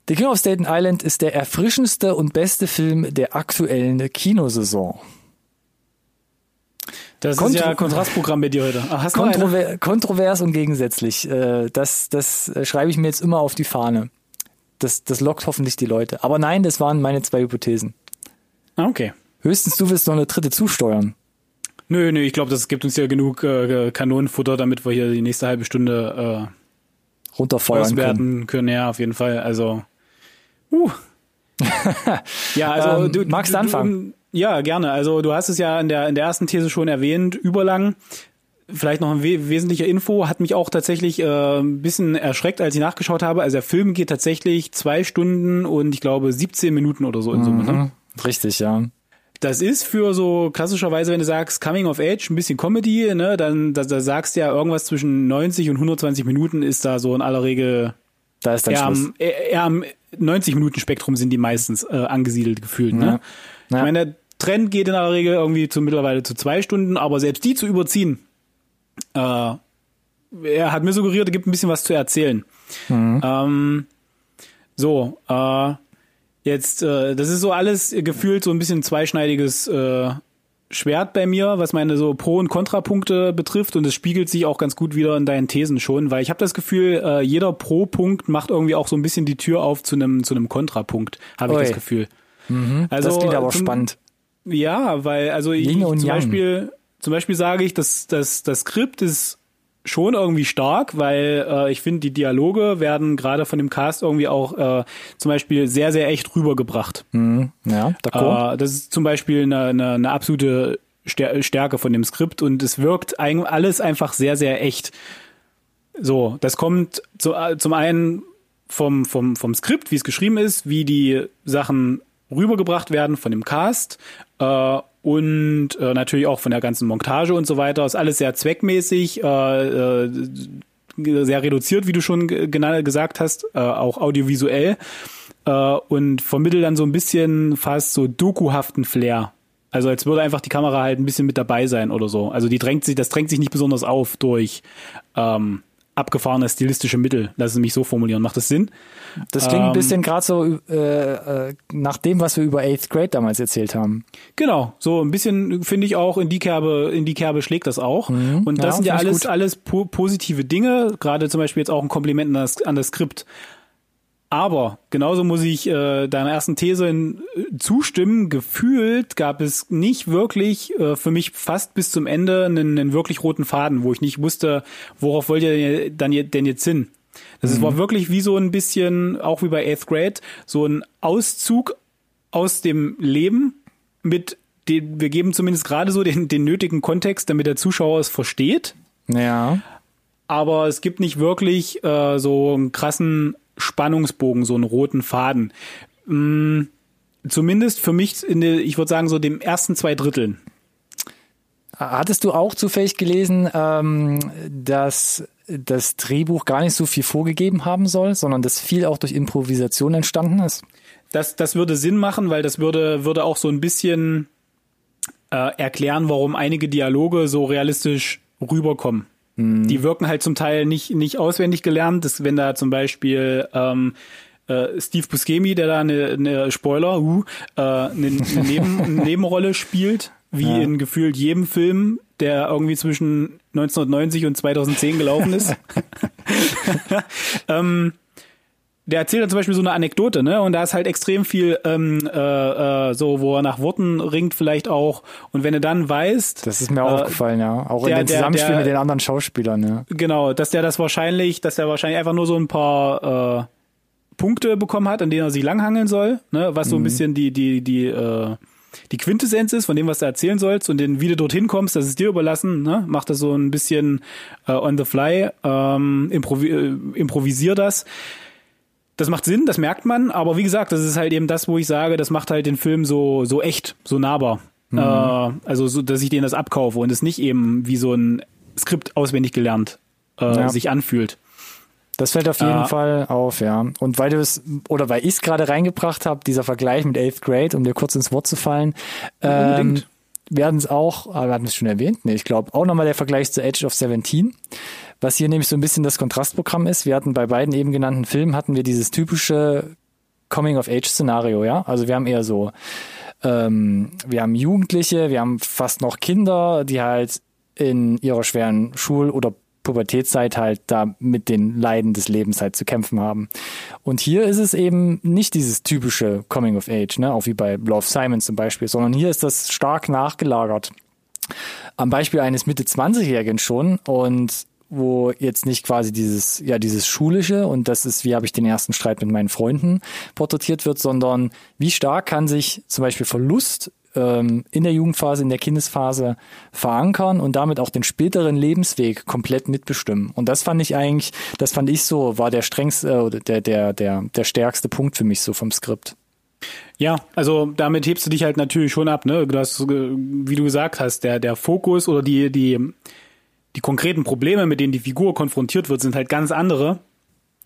The King of Staten Island ist der erfrischendste und beste Film der aktuellen Kinosaison. Das Kontro ist ja Kontrastprogramm bei dir heute. Ach, hast Kontrover kontrovers und gegensätzlich. Äh, das, das schreibe ich mir jetzt immer auf die Fahne. Das, das lockt hoffentlich die Leute. Aber nein, das waren meine zwei Hypothesen. Ah, okay. Höchstens du willst noch eine dritte zusteuern. Nö, nö, ich glaube, das gibt uns ja genug äh, Kanonenfutter, damit wir hier die nächste halbe Stunde äh, runterfeuern können. können. Ja, auf jeden Fall. Also, uh. ja, also ähm, du magst du, anfangen. Ja, gerne. Also du hast es ja in der, in der ersten These schon erwähnt, überlang. Vielleicht noch ein we wesentlicher Info, hat mich auch tatsächlich äh, ein bisschen erschreckt, als ich nachgeschaut habe. Also der Film geht tatsächlich zwei Stunden und ich glaube 17 Minuten oder so in Summe. Ne? Mhm. Ne? Richtig, ja. Das ist für so klassischerweise, wenn du sagst Coming of Age, ein bisschen Comedy, ne, dann da, da sagst du ja irgendwas zwischen 90 und 120 Minuten ist da so in aller Regel da ist dann eher, Schluss. Am, eher am 90 Minuten Spektrum sind die meistens äh, angesiedelt gefühlt. Ne? Ja. Ja. Ich meine, Trend geht in aller Regel irgendwie zu mittlerweile zu zwei Stunden, aber selbst die zu überziehen, äh, er hat mir suggeriert, er gibt ein bisschen was zu erzählen. Mhm. Ähm, so, äh, jetzt, äh, das ist so alles gefühlt so ein bisschen zweischneidiges äh, Schwert bei mir, was meine so Pro- und Kontrapunkte betrifft und es spiegelt sich auch ganz gut wieder in deinen Thesen schon, weil ich habe das Gefühl, äh, jeder Pro-Punkt macht irgendwie auch so ein bisschen die Tür auf zu einem zu einem Kontrapunkt, habe ich das Gefühl. Mhm, also das klingt aber zum, spannend. Ja, weil also ich, ich zum Beispiel zum Beispiel sage ich, dass das das Skript ist schon irgendwie stark, weil äh, ich finde, die Dialoge werden gerade von dem Cast irgendwie auch äh, zum Beispiel sehr, sehr echt rübergebracht. Mhm, ja, d'accord. Äh, das ist zum Beispiel eine, eine, eine absolute Stärke von dem Skript und es wirkt alles einfach sehr, sehr echt. So, das kommt zu, äh, zum einen vom, vom, vom Skript, wie es geschrieben ist, wie die Sachen rübergebracht werden von dem Cast äh, und äh, natürlich auch von der ganzen Montage und so weiter. Ist alles sehr zweckmäßig, äh, äh, sehr reduziert, wie du schon gesagt hast, äh, auch audiovisuell äh, und vermittelt dann so ein bisschen fast so dokuhaften Flair. Also als würde einfach die Kamera halt ein bisschen mit dabei sein oder so. Also die drängt sich, das drängt sich nicht besonders auf durch ähm, abgefahrene stilistische Mittel. Lass es mich so formulieren. Macht das Sinn? Das klingt ähm, ein bisschen gerade so äh, äh, nach dem, was wir über Eighth Grade damals erzählt haben. Genau, so ein bisschen finde ich auch in die Kerbe, in die Kerbe schlägt das auch. Mhm, Und das ja, sind ja alles, alles po positive Dinge. Gerade zum Beispiel jetzt auch ein Kompliment an das, an das Skript. Aber genauso muss ich äh, deiner ersten These in, äh, zustimmen. Gefühlt gab es nicht wirklich äh, für mich fast bis zum Ende einen, einen wirklich roten Faden, wo ich nicht wusste, worauf wollt ihr dann denn jetzt hin. Das mhm. war wirklich wie so ein bisschen, auch wie bei Eighth Grade, so ein Auszug aus dem Leben mit den, wir geben zumindest gerade so den, den nötigen Kontext, damit der Zuschauer es versteht. Ja. Aber es gibt nicht wirklich äh, so einen krassen Spannungsbogen, so einen roten Faden. Hm, zumindest für mich, in der, ich würde sagen, so dem ersten zwei Dritteln. Hattest du auch zufällig gelesen, ähm, dass das Drehbuch gar nicht so viel vorgegeben haben soll, sondern dass viel auch durch Improvisation entstanden ist? Das, das würde Sinn machen, weil das würde, würde auch so ein bisschen äh, erklären, warum einige Dialoge so realistisch rüberkommen. Mhm. Die wirken halt zum Teil nicht, nicht auswendig gelernt. Das, wenn da zum Beispiel ähm, äh, Steve Buscemi, der da eine, eine Spoiler, uh, äh, eine, eine, Neben, eine Nebenrolle spielt, wie ja. in gefühlt jedem Film, der irgendwie zwischen 1990 und 2010 gelaufen ist. ähm, der erzählt dann zum Beispiel so eine Anekdote, ne? Und da ist halt extrem viel ähm, äh, äh, so, wo er nach Worten ringt vielleicht auch. Und wenn du dann weißt, das ist mir auch äh, aufgefallen, ja, auch der, in dem Zusammenspiel der, der, mit den anderen Schauspielern, ja. Genau, dass der das wahrscheinlich, dass der wahrscheinlich einfach nur so ein paar äh, Punkte bekommen hat, an denen er sich langhangeln soll, ne? Was so ein mhm. bisschen die die die äh, die Quintessenz ist von dem, was du erzählen sollst und den, wie du dorthin kommst, das ist dir überlassen. Ne? Mach das so ein bisschen äh, on the fly, ähm, improvi äh, improvisier das das macht Sinn, das merkt man, aber wie gesagt, das ist halt eben das, wo ich sage, das macht halt den Film so, so echt, so nahbar. Mhm. Äh, also, so, dass ich denen das abkaufe und es nicht eben wie so ein Skript auswendig gelernt äh, ja. sich anfühlt. Das fällt auf jeden äh, Fall auf, ja. Und weil du es, oder weil ich es gerade reingebracht habe, dieser Vergleich mit Eighth Grade, um dir kurz ins Wort zu fallen, ähm, werden es auch, aber wir hatten es schon erwähnt, nee, ich glaube, auch nochmal der Vergleich zu Edge of 17, was hier nämlich so ein bisschen das Kontrastprogramm ist. Wir hatten bei beiden eben genannten Filmen hatten wir dieses typische Coming-of-Age-Szenario, ja. Also wir haben eher so, ähm, wir haben Jugendliche, wir haben fast noch Kinder, die halt in ihrer schweren Schul- oder Pubertätszeit halt da mit den Leiden des Lebens halt zu kämpfen haben. Und hier ist es eben nicht dieses typische Coming of Age, ne, auch wie bei Love Simon zum Beispiel, sondern hier ist das stark nachgelagert. Am Beispiel eines Mitte 20-Jährigen schon und wo jetzt nicht quasi dieses, ja, dieses schulische und das ist, wie habe ich den ersten Streit mit meinen Freunden porträtiert wird, sondern wie stark kann sich zum Beispiel Verlust ähm, in der Jugendphase, in der Kindesphase verankern und damit auch den späteren Lebensweg komplett mitbestimmen. Und das fand ich eigentlich, das fand ich so, war der strengste, äh, der, der, der, der stärkste Punkt für mich so vom Skript. Ja, also damit hebst du dich halt natürlich schon ab, ne? Du hast, wie du gesagt hast, der, der Fokus oder die, die, die konkreten Probleme, mit denen die Figur konfrontiert wird, sind halt ganz andere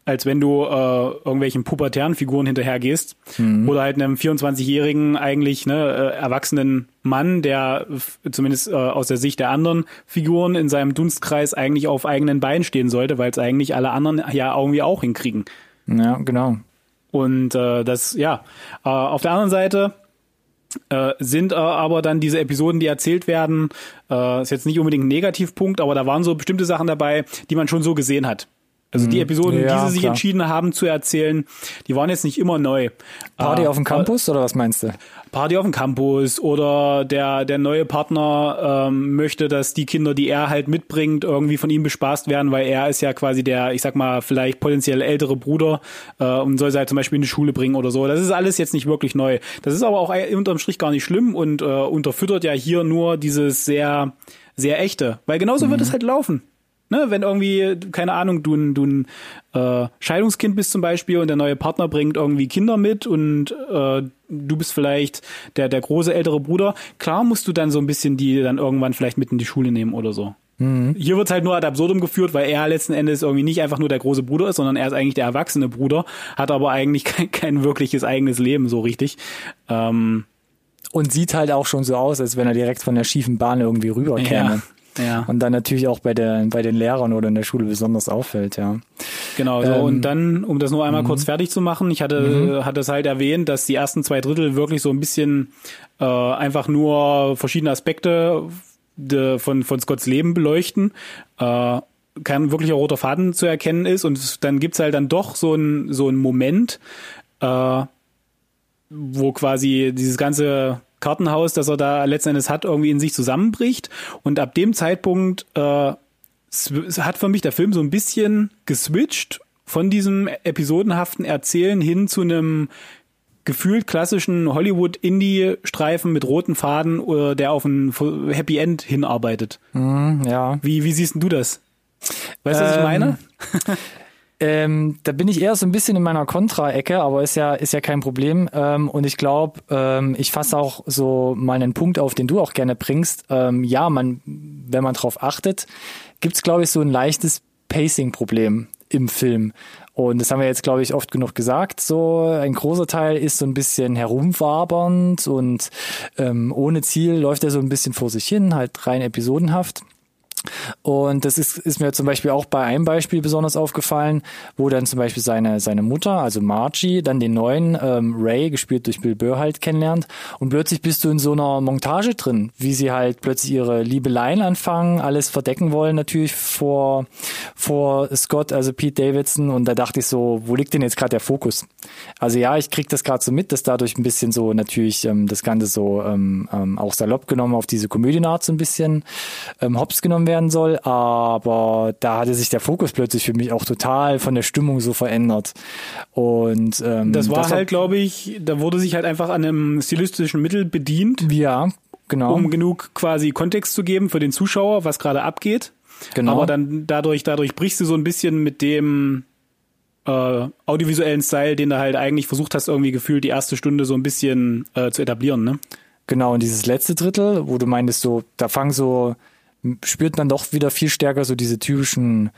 als wenn du äh, irgendwelchen pubertären Figuren hinterhergehst mhm. oder halt einem 24-jährigen eigentlich ne, äh, erwachsenen Mann, der zumindest äh, aus der Sicht der anderen Figuren in seinem Dunstkreis eigentlich auf eigenen Beinen stehen sollte, weil es eigentlich alle anderen ja irgendwie auch hinkriegen. Ja, genau. Und äh, das, ja, äh, auf der anderen Seite äh, sind äh, aber dann diese Episoden, die erzählt werden, äh, ist jetzt nicht unbedingt ein Negativpunkt, aber da waren so bestimmte Sachen dabei, die man schon so gesehen hat. Also die mhm. Episoden, ja, die sie sich klar. entschieden haben zu erzählen, die waren jetzt nicht immer neu. Party äh, auf dem Campus oder was meinst du? Party auf dem Campus oder der der neue Partner ähm, möchte, dass die Kinder, die er halt mitbringt, irgendwie von ihm bespaßt werden, weil er ist ja quasi der, ich sag mal, vielleicht potenziell ältere Bruder äh, und soll sie halt zum Beispiel in die Schule bringen oder so. Das ist alles jetzt nicht wirklich neu. Das ist aber auch unterm Strich gar nicht schlimm und äh, unterfüttert ja hier nur dieses sehr sehr echte, weil genauso mhm. wird es halt laufen. Ne, wenn irgendwie, keine Ahnung, du ein, du ein äh, Scheidungskind bist zum Beispiel und der neue Partner bringt irgendwie Kinder mit und äh, du bist vielleicht der, der große ältere Bruder, klar musst du dann so ein bisschen die dann irgendwann vielleicht mit in die Schule nehmen oder so. Mhm. Hier wird's halt nur ad absurdum geführt, weil er letzten Endes irgendwie nicht einfach nur der große Bruder ist, sondern er ist eigentlich der erwachsene Bruder, hat aber eigentlich kein, kein wirkliches eigenes Leben so richtig. Ähm, und sieht halt auch schon so aus, als wenn er direkt von der schiefen Bahn irgendwie rüberkäme. Ja. Ja. Und dann natürlich auch bei, der, bei den Lehrern oder in der Schule besonders auffällt, ja. Genau, so, ähm, und dann, um das nur einmal mhm. kurz fertig zu machen, ich hatte, mhm. hatte es halt erwähnt, dass die ersten zwei Drittel wirklich so ein bisschen äh, einfach nur verschiedene Aspekte de, von, von Scotts Leben beleuchten. Äh, kein wirklicher roter Faden zu erkennen ist und dann gibt's halt dann doch so ein so ein Moment, äh, wo quasi dieses ganze Kartenhaus, das er da letzten Endes hat, irgendwie in sich zusammenbricht. Und ab dem Zeitpunkt äh, hat für mich der Film so ein bisschen geswitcht von diesem episodenhaften Erzählen hin zu einem gefühlt klassischen Hollywood-Indie-Streifen mit roten Faden, äh, der auf ein Happy End hinarbeitet. Mm, ja. Wie, wie siehst du das? Weißt du, was ich meine? Ähm, da bin ich eher so ein bisschen in meiner Kontra-Ecke, aber ist ja, ist ja kein Problem. Ähm, und ich glaube, ähm, ich fasse auch so mal einen Punkt auf, den du auch gerne bringst. Ähm, ja, man, wenn man drauf achtet, gibt's glaube ich, so ein leichtes Pacing-Problem im Film. Und das haben wir jetzt, glaube ich, oft genug gesagt. So ein großer Teil ist so ein bisschen herumwabernd und ähm, ohne Ziel läuft er so ein bisschen vor sich hin, halt rein episodenhaft. Und das ist, ist mir zum Beispiel auch bei einem Beispiel besonders aufgefallen, wo dann zum Beispiel seine, seine Mutter, also Margie, dann den neuen ähm, Ray, gespielt durch Bill Burr halt kennenlernt. Und plötzlich bist du in so einer Montage drin, wie sie halt plötzlich ihre Liebeleien anfangen, alles verdecken wollen natürlich vor, vor Scott, also Pete Davidson. Und da dachte ich so, wo liegt denn jetzt gerade der Fokus? Also ja, ich krieg das gerade so mit, dass dadurch ein bisschen so natürlich ähm, das Ganze so ähm, ähm, auch salopp genommen auf diese Komödienart so ein bisschen ähm, hops genommen werden soll, aber da hatte sich der Fokus plötzlich für mich auch total von der Stimmung so verändert. Und ähm, das war das halt, glaube ich, da wurde sich halt einfach an einem stilistischen Mittel bedient. Ja, genau. Um genug quasi Kontext zu geben für den Zuschauer, was gerade abgeht. Genau. Aber dann dadurch, dadurch brichst du so ein bisschen mit dem äh, audiovisuellen Style, den du halt eigentlich versucht hast, irgendwie gefühlt die erste Stunde so ein bisschen äh, zu etablieren, ne? Genau, und dieses letzte Drittel, wo du meintest, so, da fangen so, spürt man doch wieder viel stärker so diese typischen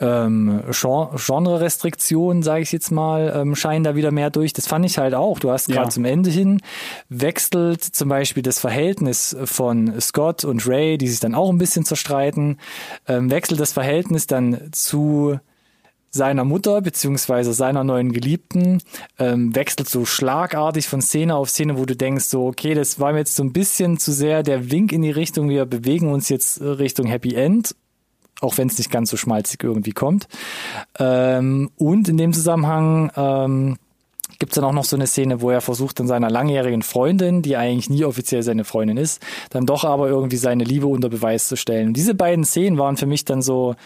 ähm, Genre-Restriktionen, sage ich jetzt mal, ähm, scheinen da wieder mehr durch. Das fand ich halt auch. Du hast gerade ja. zum Ende hin wechselt zum Beispiel das Verhältnis von Scott und Ray, die sich dann auch ein bisschen zerstreiten, ähm, wechselt das Verhältnis dann zu seiner Mutter beziehungsweise seiner neuen Geliebten ähm, wechselt so schlagartig von Szene auf Szene, wo du denkst, so, okay, das war mir jetzt so ein bisschen zu sehr der Wink in die Richtung, wir bewegen uns jetzt Richtung Happy End auch wenn es nicht ganz so schmalzig irgendwie kommt. Ähm, und in dem Zusammenhang ähm, gibt es dann auch noch so eine Szene, wo er versucht, dann seiner langjährigen Freundin, die eigentlich nie offiziell seine Freundin ist, dann doch aber irgendwie seine Liebe unter Beweis zu stellen. Und diese beiden Szenen waren für mich dann so,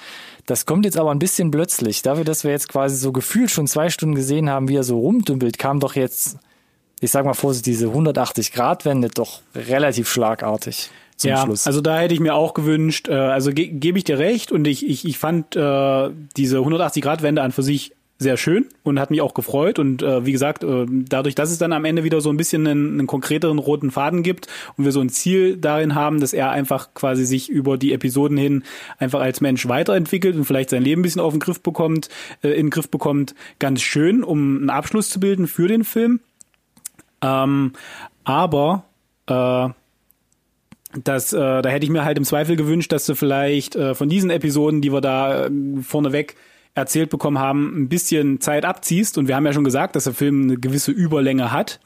das kommt jetzt aber ein bisschen plötzlich. Dafür, dass wir jetzt quasi so gefühlt schon zwei Stunden gesehen haben, wie er so rumdümpelt, kam doch jetzt, ich sag mal vorsichtig, diese 180-Grad-Wende doch relativ schlagartig zum ja, Schluss. Also da hätte ich mir auch gewünscht, äh, also ge gebe ich dir recht und ich, ich, ich fand äh, diese 180-Grad-Wende an für sich sehr schön und hat mich auch gefreut und äh, wie gesagt, äh, dadurch, dass es dann am Ende wieder so ein bisschen einen, einen konkreteren roten Faden gibt und wir so ein Ziel darin haben, dass er einfach quasi sich über die Episoden hin einfach als Mensch weiterentwickelt und vielleicht sein Leben ein bisschen auf den Griff bekommt, äh, in den Griff bekommt, ganz schön, um einen Abschluss zu bilden für den Film. Ähm, aber äh, das, äh, da hätte ich mir halt im Zweifel gewünscht, dass du vielleicht äh, von diesen Episoden, die wir da äh, vorneweg erzählt bekommen haben, ein bisschen Zeit abziehst. Und wir haben ja schon gesagt, dass der Film eine gewisse Überlänge hat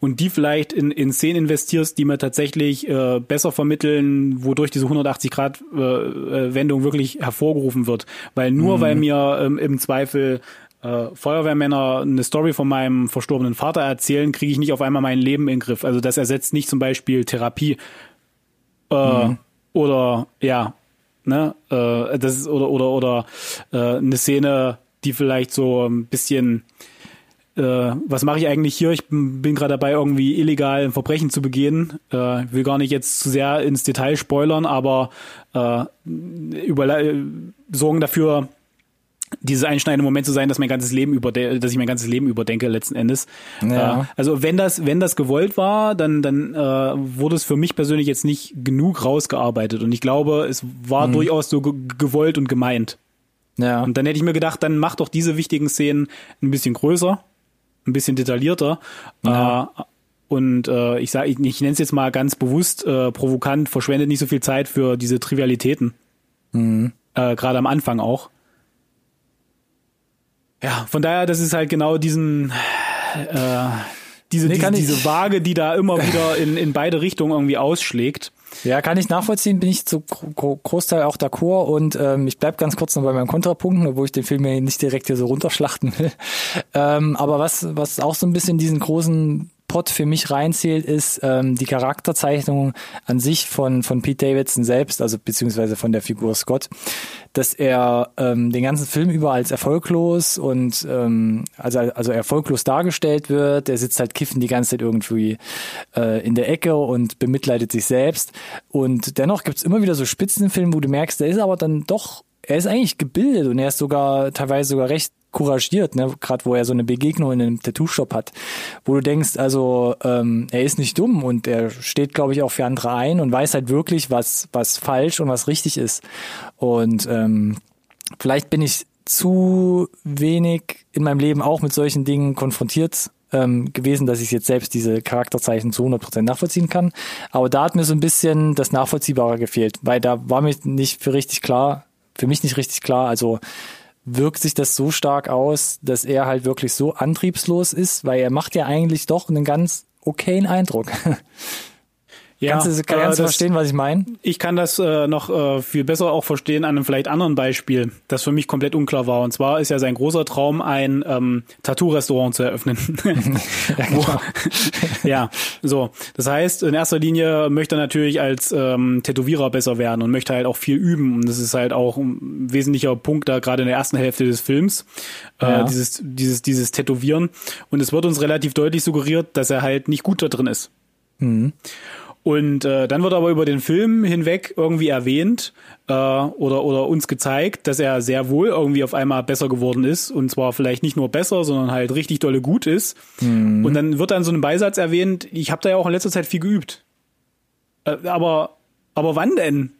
und die vielleicht in, in Szenen investierst, die mir tatsächlich äh, besser vermitteln, wodurch diese 180 Grad äh, äh, Wendung wirklich hervorgerufen wird. Weil nur mhm. weil mir ähm, im Zweifel äh, Feuerwehrmänner eine Story von meinem verstorbenen Vater erzählen, kriege ich nicht auf einmal mein Leben in den Griff. Also das ersetzt nicht zum Beispiel Therapie äh, mhm. oder ja, ne, äh, das ist oder oder oder äh, eine Szene, die vielleicht so ein bisschen äh, was mache ich eigentlich hier? Ich bin, bin gerade dabei, irgendwie illegal ein Verbrechen zu begehen. Äh, will gar nicht jetzt zu sehr ins Detail spoilern, aber äh, über, sorgen dafür, dieses einschneidende Moment zu sein, dass mein ganzes Leben über, dass ich mein ganzes Leben überdenke letzten Endes. Ja. Äh, also wenn das, wenn das gewollt war, dann, dann äh, wurde es für mich persönlich jetzt nicht genug rausgearbeitet und ich glaube, es war mhm. durchaus so gewollt und gemeint. Ja. Und dann hätte ich mir gedacht, dann mach doch diese wichtigen Szenen ein bisschen größer, ein bisschen detaillierter. Ja. Äh, und äh, ich sage, ich, ich nenne es jetzt mal ganz bewusst äh, provokant, verschwendet nicht so viel Zeit für diese Trivialitäten. Mhm. Äh, Gerade am Anfang auch. Ja, von daher, das ist halt genau diesen, äh, diese, nee, diese, diese Waage, die da immer wieder in, in beide Richtungen irgendwie ausschlägt. Ja, kann ich nachvollziehen, bin ich zu Großteil auch d'accord und ähm, ich bleib ganz kurz noch bei meinen Kontrapunkten, obwohl ich den Film ja nicht direkt hier so runterschlachten will. Ähm, aber was, was auch so ein bisschen diesen großen Pot für mich reinzählt, ist ähm, die Charakterzeichnung an sich von, von Pete Davidson selbst, also beziehungsweise von der Figur Scott, dass er ähm, den ganzen Film über als erfolglos und ähm, also, also erfolglos dargestellt wird. Er sitzt halt kiffen die ganze Zeit irgendwie äh, in der Ecke und bemitleidet sich selbst. Und dennoch gibt's immer wieder so Spitzen im Film, wo du merkst, der ist aber dann doch er ist eigentlich gebildet und er ist sogar teilweise sogar recht couragiert, ne? gerade wo er so eine Begegnung in einem Tattoo-Shop hat, wo du denkst, also ähm, er ist nicht dumm und er steht, glaube ich, auch für andere ein und weiß halt wirklich, was, was falsch und was richtig ist. Und ähm, vielleicht bin ich zu wenig in meinem Leben auch mit solchen Dingen konfrontiert ähm, gewesen, dass ich jetzt selbst diese Charakterzeichen zu 100% nachvollziehen kann. Aber da hat mir so ein bisschen das Nachvollziehbare gefehlt, weil da war mir nicht für richtig klar, für mich nicht richtig klar, also wirkt sich das so stark aus, dass er halt wirklich so antriebslos ist, weil er macht ja eigentlich doch einen ganz okayen Eindruck. Ja, kannst du, kannst du äh, verstehen, was ich meine? Ich kann das äh, noch äh, viel besser auch verstehen an einem vielleicht anderen Beispiel, das für mich komplett unklar war. Und zwar ist ja sein großer Traum, ein ähm, Tattoo-Restaurant zu eröffnen. ja, Wo, ja, so. Das heißt, in erster Linie möchte er natürlich als ähm, Tätowierer besser werden und möchte halt auch viel üben. Und das ist halt auch ein wesentlicher Punkt da gerade in der ersten Hälfte des Films, äh, ja. dieses, dieses, dieses Tätowieren. Und es wird uns relativ deutlich suggeriert, dass er halt nicht gut da drin ist. Mhm. Und äh, dann wird aber über den Film hinweg irgendwie erwähnt äh, oder, oder uns gezeigt, dass er sehr wohl irgendwie auf einmal besser geworden ist. Und zwar vielleicht nicht nur besser, sondern halt richtig dolle gut ist. Mhm. Und dann wird dann so ein Beisatz erwähnt, ich habe da ja auch in letzter Zeit viel geübt. Äh, aber, aber wann denn?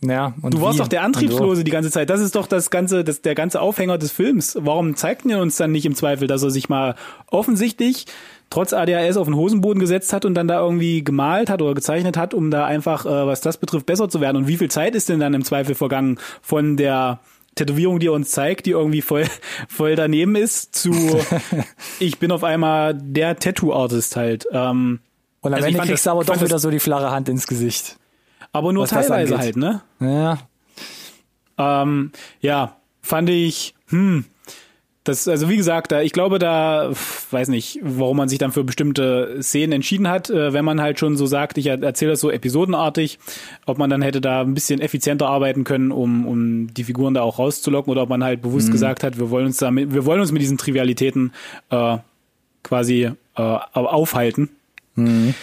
Ja, und du warst wie? doch der Antriebslose die ganze Zeit. Das ist doch das ganze, das, der ganze Aufhänger des Films. Warum zeigt ihr uns dann nicht im Zweifel, dass er sich mal offensichtlich trotz ADHS auf den Hosenboden gesetzt hat und dann da irgendwie gemalt hat oder gezeichnet hat, um da einfach, äh, was das betrifft, besser zu werden. Und wie viel Zeit ist denn dann im Zweifel vergangen von der Tätowierung, die er uns zeigt, die irgendwie voll, voll daneben ist, zu ich bin auf einmal der Tattoo-Artist halt. Ähm, und am also Ende kriegst du aber doch wieder so die flache Hand ins Gesicht. Aber nur teilweise halt, ne? Ja. Ähm, ja, fand ich, hm, das, also wie gesagt, da, ich glaube, da weiß nicht, warum man sich dann für bestimmte Szenen entschieden hat, äh, wenn man halt schon so sagt, ich erzähle das so episodenartig, ob man dann hätte da ein bisschen effizienter arbeiten können, um, um die Figuren da auch rauszulocken, oder ob man halt bewusst mhm. gesagt hat, wir wollen uns damit, wir wollen uns mit diesen Trivialitäten äh, quasi äh, aufhalten. Mhm.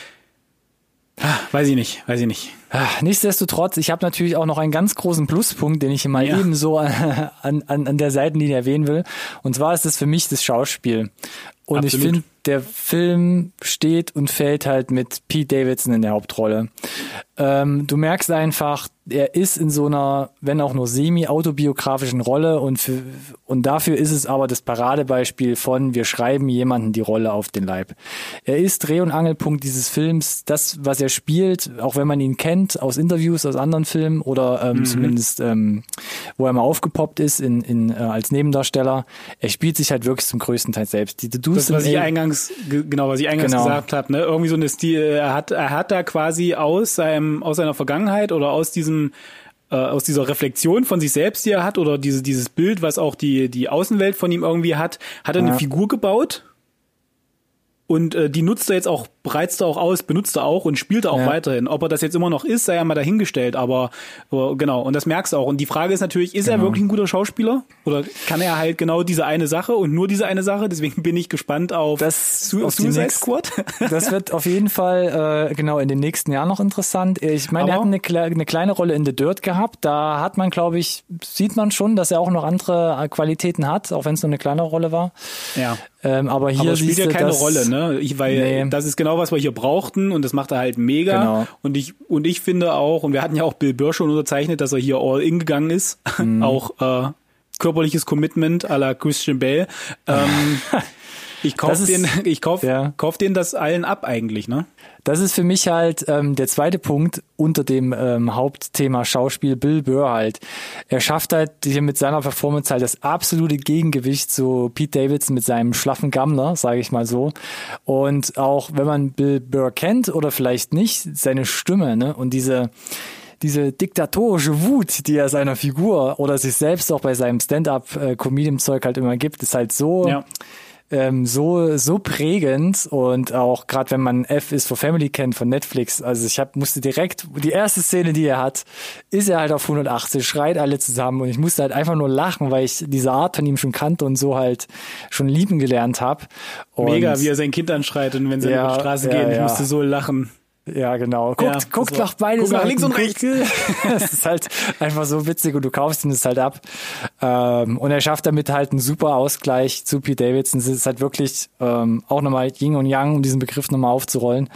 Ah, weiß ich nicht, weiß ich nicht. Ah, nichtsdestotrotz, ich habe natürlich auch noch einen ganz großen Pluspunkt, den ich mal ja. eben so an, an, an der Seitenlinie erwähnen will. Und zwar ist es für mich das Schauspiel. Und Absolut. ich finde, der Film steht und fällt halt mit Pete Davidson in der Hauptrolle. Ähm, du merkst einfach, er ist in so einer, wenn auch nur semi-autobiografischen Rolle und, für, und dafür ist es aber das Paradebeispiel von, wir schreiben jemanden die Rolle auf den Leib. Er ist Dreh- und Angelpunkt dieses Films, das, was er spielt, auch wenn man ihn kennt aus Interviews, aus anderen Filmen oder ähm, mhm. zumindest, ähm, wo er mal aufgepoppt ist in, in, äh, als Nebendarsteller, er spielt sich halt wirklich zum größten Teil selbst. Die das, was ich eingangs, genau, was ich eingangs genau. gesagt habe, ne? irgendwie so eine Stil, er hat, er hat da quasi aus seinem, aus seiner Vergangenheit oder aus diesem diesem äh, aus dieser Reflexion von sich selbst, die er hat, oder diese, dieses Bild, was auch die, die Außenwelt von ihm irgendwie hat, hat er ja. eine Figur gebaut und äh, die nutzt er jetzt auch, reizt er auch aus, benutzt er auch und spielt er auch ja. weiterhin. Ob er das jetzt immer noch ist, sei ja mal dahingestellt, aber äh, genau, und das merkst du auch. Und die Frage ist natürlich, ist genau. er wirklich ein guter Schauspieler? Oder kann er halt genau diese eine Sache und nur diese eine Sache? Deswegen bin ich gespannt auf, das, Su auf Suicide nächsten, Squad. das wird auf jeden Fall äh, genau in den nächsten Jahren noch interessant. Ich meine, er hat eine, eine kleine Rolle in The Dirt gehabt. Da hat man, glaube ich, sieht man schon, dass er auch noch andere Qualitäten hat, auch wenn es nur eine kleine Rolle war. Ja. Ähm, aber hier aber spielt ja keine Rolle, ne? Ich, weil nee. das ist genau was wir hier brauchten und das macht er halt mega. Genau. Und ich und ich finde auch und wir hatten ja auch Bill Burr schon unterzeichnet, dass er hier all in gegangen ist, mhm. auch äh, körperliches Commitment à la Christian Bale. Ähm, ich kauf den, ich kauf, ja. kauf den das allen ab eigentlich, ne? Das ist für mich halt ähm, der zweite Punkt unter dem ähm, Hauptthema Schauspiel Bill Burr halt. Er schafft halt hier mit seiner Performance halt das absolute Gegengewicht zu Pete Davidson mit seinem schlaffen Gammler, sage ich mal so. Und auch wenn man Bill Burr kennt oder vielleicht nicht, seine Stimme ne? und diese diese diktatorische Wut, die er seiner Figur oder sich selbst auch bei seinem Stand-up-Comedian-Zeug halt immer gibt, ist halt so ja ähm, so so prägend und auch gerade wenn man F is for Family kennt von Netflix, also ich hab, musste direkt die erste Szene, die er hat, ist er halt auf 180, schreit alle zusammen und ich musste halt einfach nur lachen, weil ich diese Art von ihm schon kannte und so halt schon lieben gelernt habe. Mega, wie er sein Kind anschreit und wenn sie ja, auf die Straße ja, gehen, ich musste so lachen. Ja, genau. Guckt, ja, guckt nach beide Seiten. links und rechts. Es ist halt einfach so witzig und du kaufst ihn das halt ab. Ähm, und er schafft damit halt einen super Ausgleich zu Pete Davidson. Es ist halt wirklich ähm, auch nochmal Yin und Yang, um diesen Begriff nochmal aufzurollen.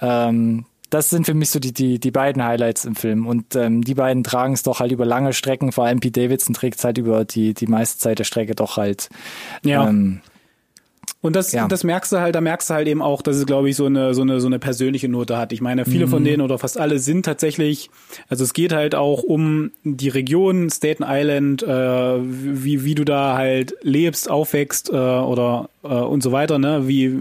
Ähm, das sind für mich so die, die, die beiden Highlights im Film. Und ähm, die beiden tragen es doch halt über lange Strecken. Vor allem Pete Davidson trägt es halt über die, die meiste Zeit der Strecke doch halt. Ja. Ähm, und das, ja. das merkst du halt, da merkst du halt eben auch, dass es, glaube ich, so eine, so eine, so eine persönliche Note hat. Ich meine, viele mhm. von denen oder fast alle sind tatsächlich, also es geht halt auch um die Region, Staten Island, äh, wie, wie du da halt lebst, aufwächst äh, oder äh, und so weiter, ne? Wie,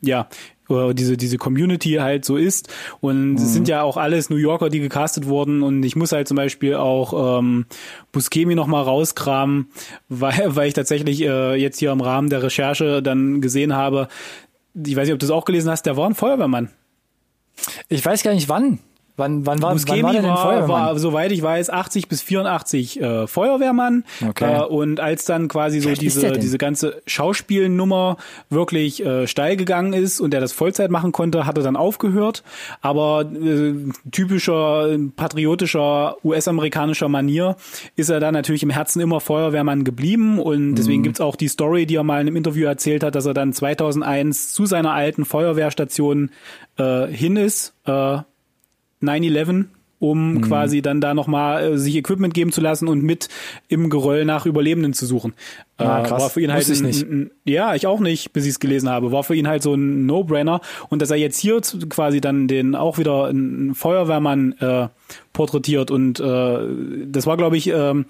ja, oder diese, diese Community halt so ist. Und mhm. es sind ja auch alles New Yorker, die gecastet wurden. Und ich muss halt zum Beispiel auch ähm, Buscemi nochmal rauskramen, weil, weil ich tatsächlich äh, jetzt hier im Rahmen der Recherche dann gesehen habe, ich weiß nicht, ob du es auch gelesen hast, der war ein Feuerwehrmann. Ich weiß gar nicht wann. Wann, wann war, Buscemi wann war der denn Feuerwehrmann? war, soweit ich weiß, 80 bis 84 äh, Feuerwehrmann. Okay. Äh, und als dann quasi so diese, diese ganze Schauspielnummer wirklich äh, steil gegangen ist und er das Vollzeit machen konnte, hat er dann aufgehört. Aber äh, typischer patriotischer US-amerikanischer Manier ist er dann natürlich im Herzen immer Feuerwehrmann geblieben. Und deswegen gibt's auch die Story, die er mal in einem Interview erzählt hat, dass er dann 2001 zu seiner alten Feuerwehrstation äh, hin ist. Äh, 9-11, um Mhm. quasi dann da nochmal äh, sich Equipment geben zu lassen und mit im Geröll nach Überlebenden zu suchen. Ah, Äh, krass. War für ihn halt ich nicht. Ja, ich auch nicht, bis ich es gelesen habe. War für ihn halt so ein No-Brainer. Und dass er jetzt hier quasi dann den auch wieder einen Feuerwehrmann äh, porträtiert und äh, das war, glaube ich, ähm,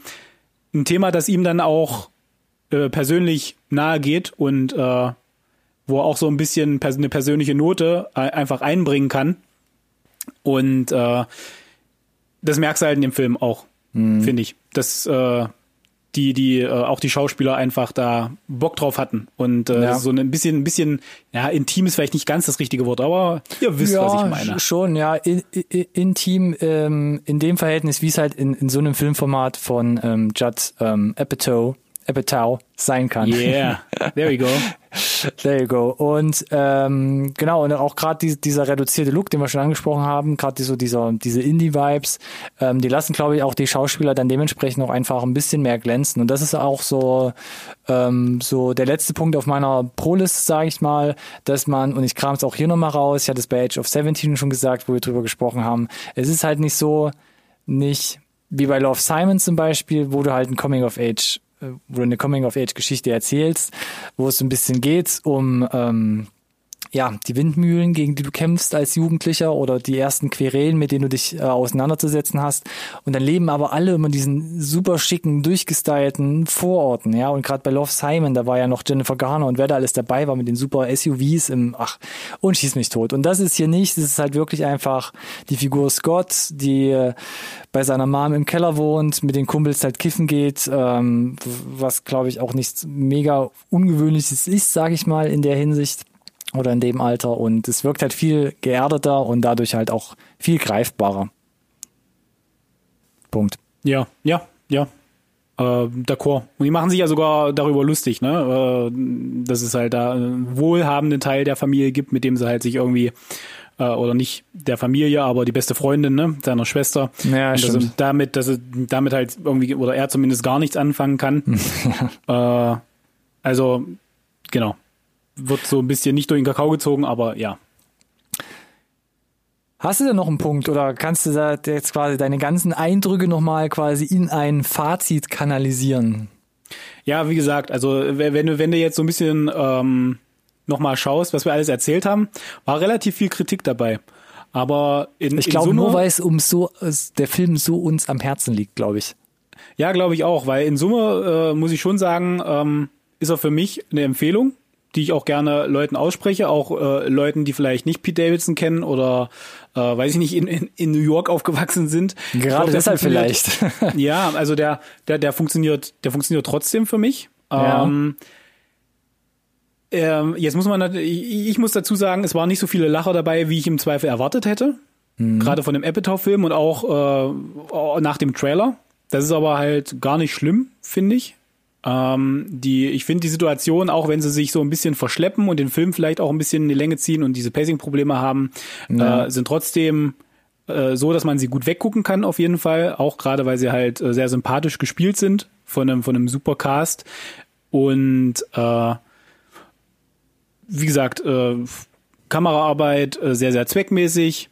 ein Thema, das ihm dann auch äh, persönlich nahe geht und äh, wo er auch so ein bisschen pers eine persönliche Note äh, einfach einbringen kann. Und äh, das merkst du halt in dem Film auch, Mhm. finde ich. Dass äh, die, die, äh, auch die Schauspieler einfach da Bock drauf hatten. Und äh, Ja. so ein bisschen, ein bisschen, ja, intim ist vielleicht nicht ganz das richtige Wort, aber ihr wisst, was ich meine. sch- schon, ja, in, in, intim ähm, in dem Verhältnis, wie es halt in, in so einem Filmformat von ähm, Judd ähm, Apatow, Apatow sein kann. Yeah, there we go. There you go. Und ähm, genau, und auch gerade die, dieser reduzierte Look, den wir schon angesprochen haben, gerade die, so dieser, diese Indie-Vibes, ähm, die lassen, glaube ich, auch die Schauspieler dann dementsprechend auch einfach ein bisschen mehr glänzen. Und das ist auch so, ähm, so der letzte Punkt auf meiner Pro-Liste, sage ich mal, dass man, und ich kram es auch hier nochmal raus, ich hatte es bei Age of 17 schon gesagt, wo wir drüber gesprochen haben, es ist halt nicht so, nicht wie bei Love Simon zum Beispiel, wo du halt ein Coming of Age, äh, wo du eine Coming of Age Geschichte erzählst, wo es ein bisschen geht um ähm, ja, die Windmühlen, gegen die du kämpfst als Jugendlicher oder die ersten Querelen, mit denen du dich äh, auseinanderzusetzen hast. Und dann leben aber alle immer diesen super schicken, durchgestylten Vororten, ja. Und gerade bei Love Simon, da war ja noch Jennifer Garner und wer da alles dabei war mit den super SUVs im, ach, und schieß mich tot. Und das ist hier nicht, das ist halt wirklich einfach die Figur Scott, die äh, bei seiner Mom im Keller wohnt, mit den Kumpels halt kiffen geht, ähm, was glaube ich auch nichts mega ungewöhnliches ist, sage ich mal, in der Hinsicht oder in dem Alter und es wirkt halt viel geerdeter und dadurch halt auch viel greifbarer. Punkt. Ja, ja, ja. Äh, D'accord. Und die machen sich ja sogar darüber lustig, ne? Äh, dass es halt da einen wohlhabenden Teil der Familie gibt, mit dem sie halt sich irgendwie äh, oder nicht der Familie, aber die beste Freundin, ne, seiner Schwester. Ja, und dass stimmt. damit, dass er damit halt irgendwie oder er zumindest gar nichts anfangen kann. äh, also genau, wird so ein bisschen nicht durch den Kakao gezogen, aber ja. Hast du denn noch einen Punkt oder kannst du da jetzt quasi deine ganzen Eindrücke nochmal quasi in ein Fazit kanalisieren? Ja, wie gesagt, also wenn du, wenn du jetzt so ein bisschen ähm, nochmal schaust, was wir alles erzählt haben, war relativ viel Kritik dabei. Aber in, Ich glaube nur, weil es um so, der Film so uns am Herzen liegt, glaube ich. Ja, glaube ich auch, weil in Summe äh, muss ich schon sagen, ähm, ist er für mich eine Empfehlung, die ich auch gerne Leuten ausspreche, auch äh, Leuten, die vielleicht nicht Pete Davidson kennen oder äh, weiß ich nicht, in, in, in New York aufgewachsen sind. Gerade glaub, deshalb vielleicht. Ja, also der, der, der funktioniert, der funktioniert trotzdem für mich. Ja. Ähm, ähm, jetzt muss man, ich, ich muss dazu sagen, es waren nicht so viele Lacher dabei, wie ich im Zweifel erwartet hätte. Gerade von dem Apatow-Film und auch äh, nach dem Trailer. Das ist aber halt gar nicht schlimm, finde ich. Ähm, die, ich finde die Situation, auch wenn sie sich so ein bisschen verschleppen und den Film vielleicht auch ein bisschen in die Länge ziehen und diese Pacing-Probleme haben, Ja. äh, sind trotzdem äh, so, dass man sie gut weggucken kann, auf jeden Fall. Auch gerade, weil sie halt äh, sehr sympathisch gespielt sind von einem, von einem super Cast. Und äh, wie gesagt, äh, Kameraarbeit äh, sehr, sehr zweckmäßig.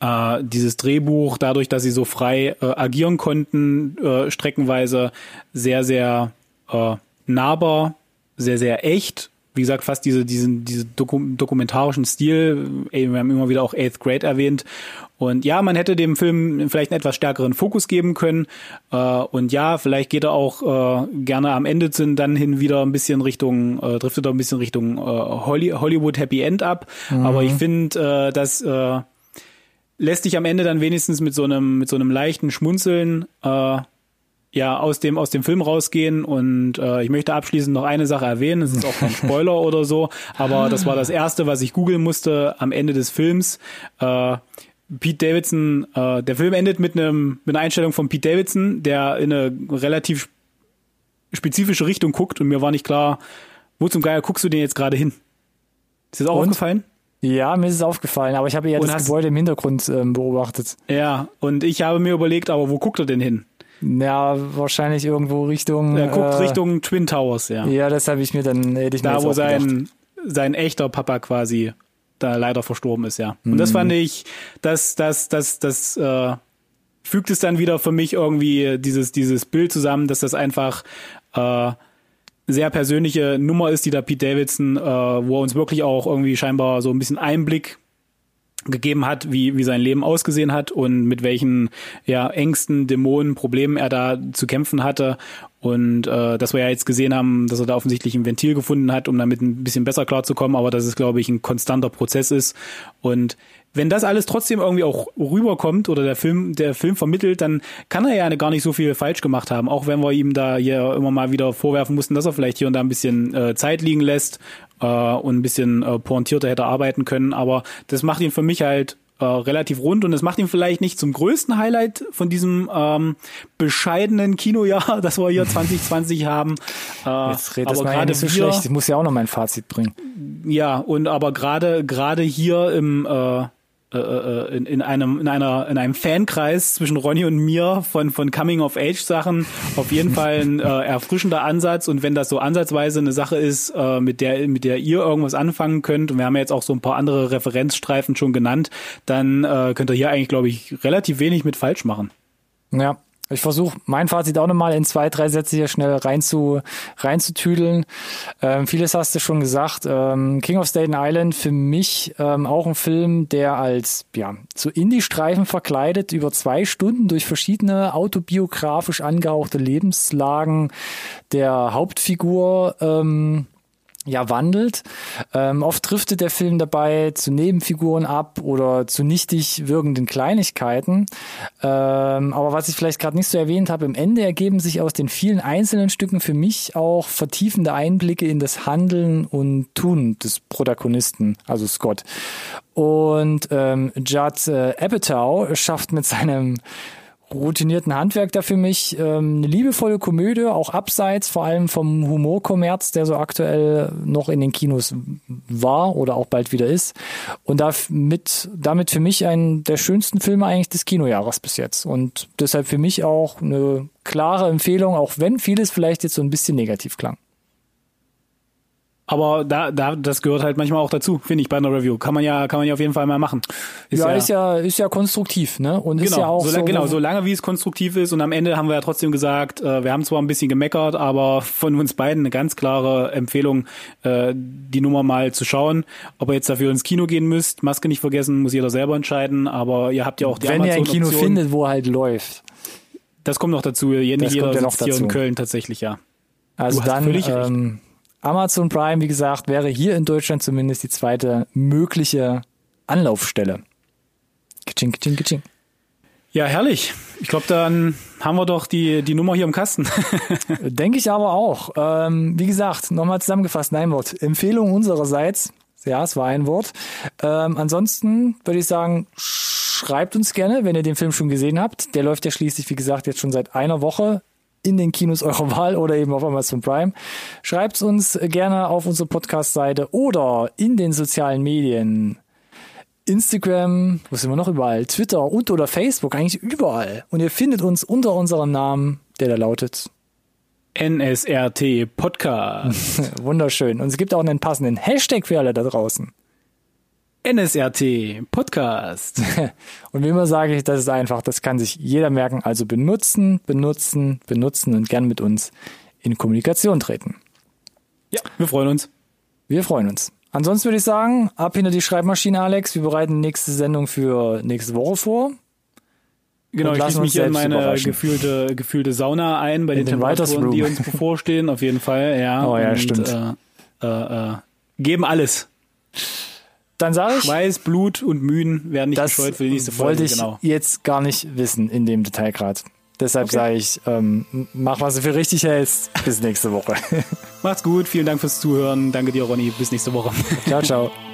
Äh, dieses Drehbuch, dadurch, dass sie so frei äh, agieren konnten, äh, streckenweise sehr, sehr äh, nahbar, sehr, sehr echt. Wie gesagt, fast diese, diesen, diesen dokum dokumentarischen Stil. Ey, wir haben immer wieder auch Eighth Grade erwähnt. Und ja, man hätte dem Film vielleicht einen etwas stärkeren Fokus geben können. Äh, und ja, vielleicht geht er auch äh, gerne am Ende sind dann hin wieder ein bisschen Richtung, äh, driftet er ein bisschen Richtung äh, Holly Hollywood Happy End ab. Aber ich finde, äh, dass äh, lässt dich am Ende dann wenigstens mit so einem mit so einem leichten Schmunzeln äh, ja aus dem aus dem Film rausgehen und äh, ich möchte abschließend noch eine Sache erwähnen, es ist auch kein Spoiler oder so, aber das war das erste, was ich googeln musste am Ende des Films. Äh, Pete Davidson, äh, der Film endet mit einem mit einer Einstellung von Pete Davidson, der in eine relativ spezifische Richtung guckt und mir war nicht klar, wo zum Geier guckst du denn jetzt gerade hin? Ist das auch Und? aufgefallen? Ja, mir ist es aufgefallen, aber ich habe eher Und das Gebäude im Hintergrund ähm, beobachtet. Ja, und ich habe mir überlegt, aber wo guckt er denn hin? Ja, wahrscheinlich irgendwo Richtung. Er guckt äh, Richtung Twin Towers, ja. Ja, das habe ich mir dann, hätte ich mir da, jetzt wo sein, sein echter Papa quasi da leider verstorben ist, ja. Und das Mhm. fand ich, das, das, das, das, äh, fügt es dann wieder für mich irgendwie dieses, dieses Bild zusammen, dass das einfach äh, sehr persönliche Nummer ist, die da Pete Davidson, äh, wo er uns wirklich auch irgendwie scheinbar so ein bisschen Einblick gegeben hat, wie, wie sein Leben ausgesehen hat und mit welchen ja, Ängsten, Dämonen, Problemen er da zu kämpfen hatte. Und äh, dass wir ja jetzt gesehen haben, dass er da offensichtlich ein Ventil gefunden hat, um damit ein bisschen besser klarzukommen, aber dass es, glaube ich, ein konstanter Prozess ist. Und wenn das alles trotzdem irgendwie auch rüberkommt oder der Film, der Film vermittelt, dann kann er ja gar nicht so viel falsch gemacht haben, auch wenn wir ihm da hier immer mal wieder vorwerfen mussten, dass er vielleicht hier und da ein bisschen äh, Zeit liegen lässt äh, und ein bisschen äh, pointierter hätte arbeiten können. Aber das macht ihn für mich halt äh, relativ rund und es macht ihn vielleicht nicht zum größten Highlight von diesem ähm, bescheidenen Kinojahr, das wir hier 2020 haben. Äh, Jetzt redet aber gerade so schlecht. Ich muss ja auch noch mein Fazit bringen. ja, und aber gerade gerade hier im äh, äh, äh, in, in einem in einer in einem Fankreis zwischen Ronny und mir von von Coming of Age Sachen. Auf jeden Fall ein äh, erfrischender Ansatz. Und wenn das so ansatzweise eine Sache ist, äh, mit der mit der ihr irgendwas anfangen könnt und wir haben ja jetzt auch so ein paar andere Referenzstreifen schon genannt, dann äh, könnt ihr hier eigentlich glaube ich relativ wenig mit falsch machen. Ja, ich versuche mein Fazit auch nochmal in zwei, drei Sätze hier schnell rein zu, reinzutüdeln. Ähm, vieles hast du schon gesagt. Ähm, King of Staten Island für mich ähm, auch ein Film, der als ja zu Indie-Streifen verkleidet über zwei Stunden durch verschiedene autobiografisch angehauchte Lebenslagen der Hauptfigur ähm, ja wandelt. Ähm, oft driftet der Film dabei zu Nebenfiguren ab oder zu nichtig wirkenden Kleinigkeiten. Ähm, aber was ich vielleicht gerade nicht so erwähnt habe, im Ende ergeben sich aus den vielen einzelnen Stücken für mich auch vertiefende Einblicke in das Handeln und Tun des Protagonisten, also Scott. Und ähm, Judd äh, Apatow schafft mit seinem routinierten Handwerk da für mich ähm, eine liebevolle Komödie, auch abseits vor allem vom Humorkommerz, der so aktuell noch in den Kinos war oder auch bald wieder ist. Und damit, damit für mich einen der schönsten Filme eigentlich des Kinojahres bis jetzt. Und deshalb für mich auch eine klare Empfehlung, auch wenn vieles vielleicht jetzt so ein bisschen negativ klang. Aber da, da, das gehört halt manchmal auch dazu, finde ich, bei einer Review. Kann man ja, kann man ja auf jeden Fall mal machen. ja, ist ja, ist ja konstruktiv, ne? Und ist Genau, ja auch solange, so, genau, solange wie es konstruktiv ist und am Ende haben wir ja trotzdem gesagt, äh, wir haben zwar ein bisschen gemeckert, aber von uns beiden eine ganz klare Empfehlung, äh, die Nummer mal zu schauen. Ob ihr jetzt dafür ins Kino gehen müsst, Maske nicht vergessen, muss jeder selber entscheiden, aber ihr habt ja auch die wenn ihr ein Kino findet, wo halt läuft. Das kommt noch dazu, nicht Das jeder kommt ja noch sitzt hier in dazu. Köln tatsächlich, ja. Also Du hast dann ähm, Amazon Prime, wie gesagt, wäre hier in Deutschland zumindest die zweite mögliche Anlaufstelle. Kitsching, kitsching, kitsching. Ja, herrlich. Ich glaube, dann haben wir doch die, die Nummer hier im Kasten. Denke ich aber auch. Ähm, wie gesagt, nochmal zusammengefasst, ein Wort. Empfehlung unsererseits. Ja, es war ein Wort. Ähm, ansonsten würde ich sagen, schreibt uns gerne, wenn ihr den Film schon gesehen habt. Der läuft ja schließlich, wie gesagt, jetzt schon seit einer Woche in den Kinos eurer Wahl oder eben auf Amazon Prime. Schreibt uns gerne auf unsere Podcast-Seite oder in den sozialen Medien. Instagram, wo sind wir noch überall? Twitter und oder Facebook, eigentlich überall. Und ihr findet uns unter unserem Namen, der da lautet NSRT Podcast. Wunderschön. Und es gibt auch einen passenden Hashtag für alle da draußen. NSRT Podcast. Und wie immer sage ich, das ist einfach, das kann sich jeder merken. Also benutzen, benutzen, benutzen und gern mit uns in Kommunikation treten. Ja, wir freuen uns. Wir freuen uns. Ansonsten würde ich sagen, ab hinter die Schreibmaschine, Alex. Wir bereiten die nächste Sendung für nächste Woche vor. Genau, ich schließe mich in meine gefühlte, gefühlte Sauna ein bei den, den Writers Temperaturen, die uns bevorstehen, auf jeden Fall, ja. Oh ja, Und, stimmt. Äh, äh, äh, geben alles. Dann sage ich, Schweiß, Blut und Mühen werden nicht das gescheut für die nächste Folge. wollte ich genau. jetzt gar nicht wissen in dem Detailgrad. Deshalb Okay. sage ich, ähm, mach, was du für richtig hältst. Bis nächste Woche. Macht's gut, vielen Dank fürs Zuhören. Danke dir, Ronny. Bis nächste Woche. ciao, ciao.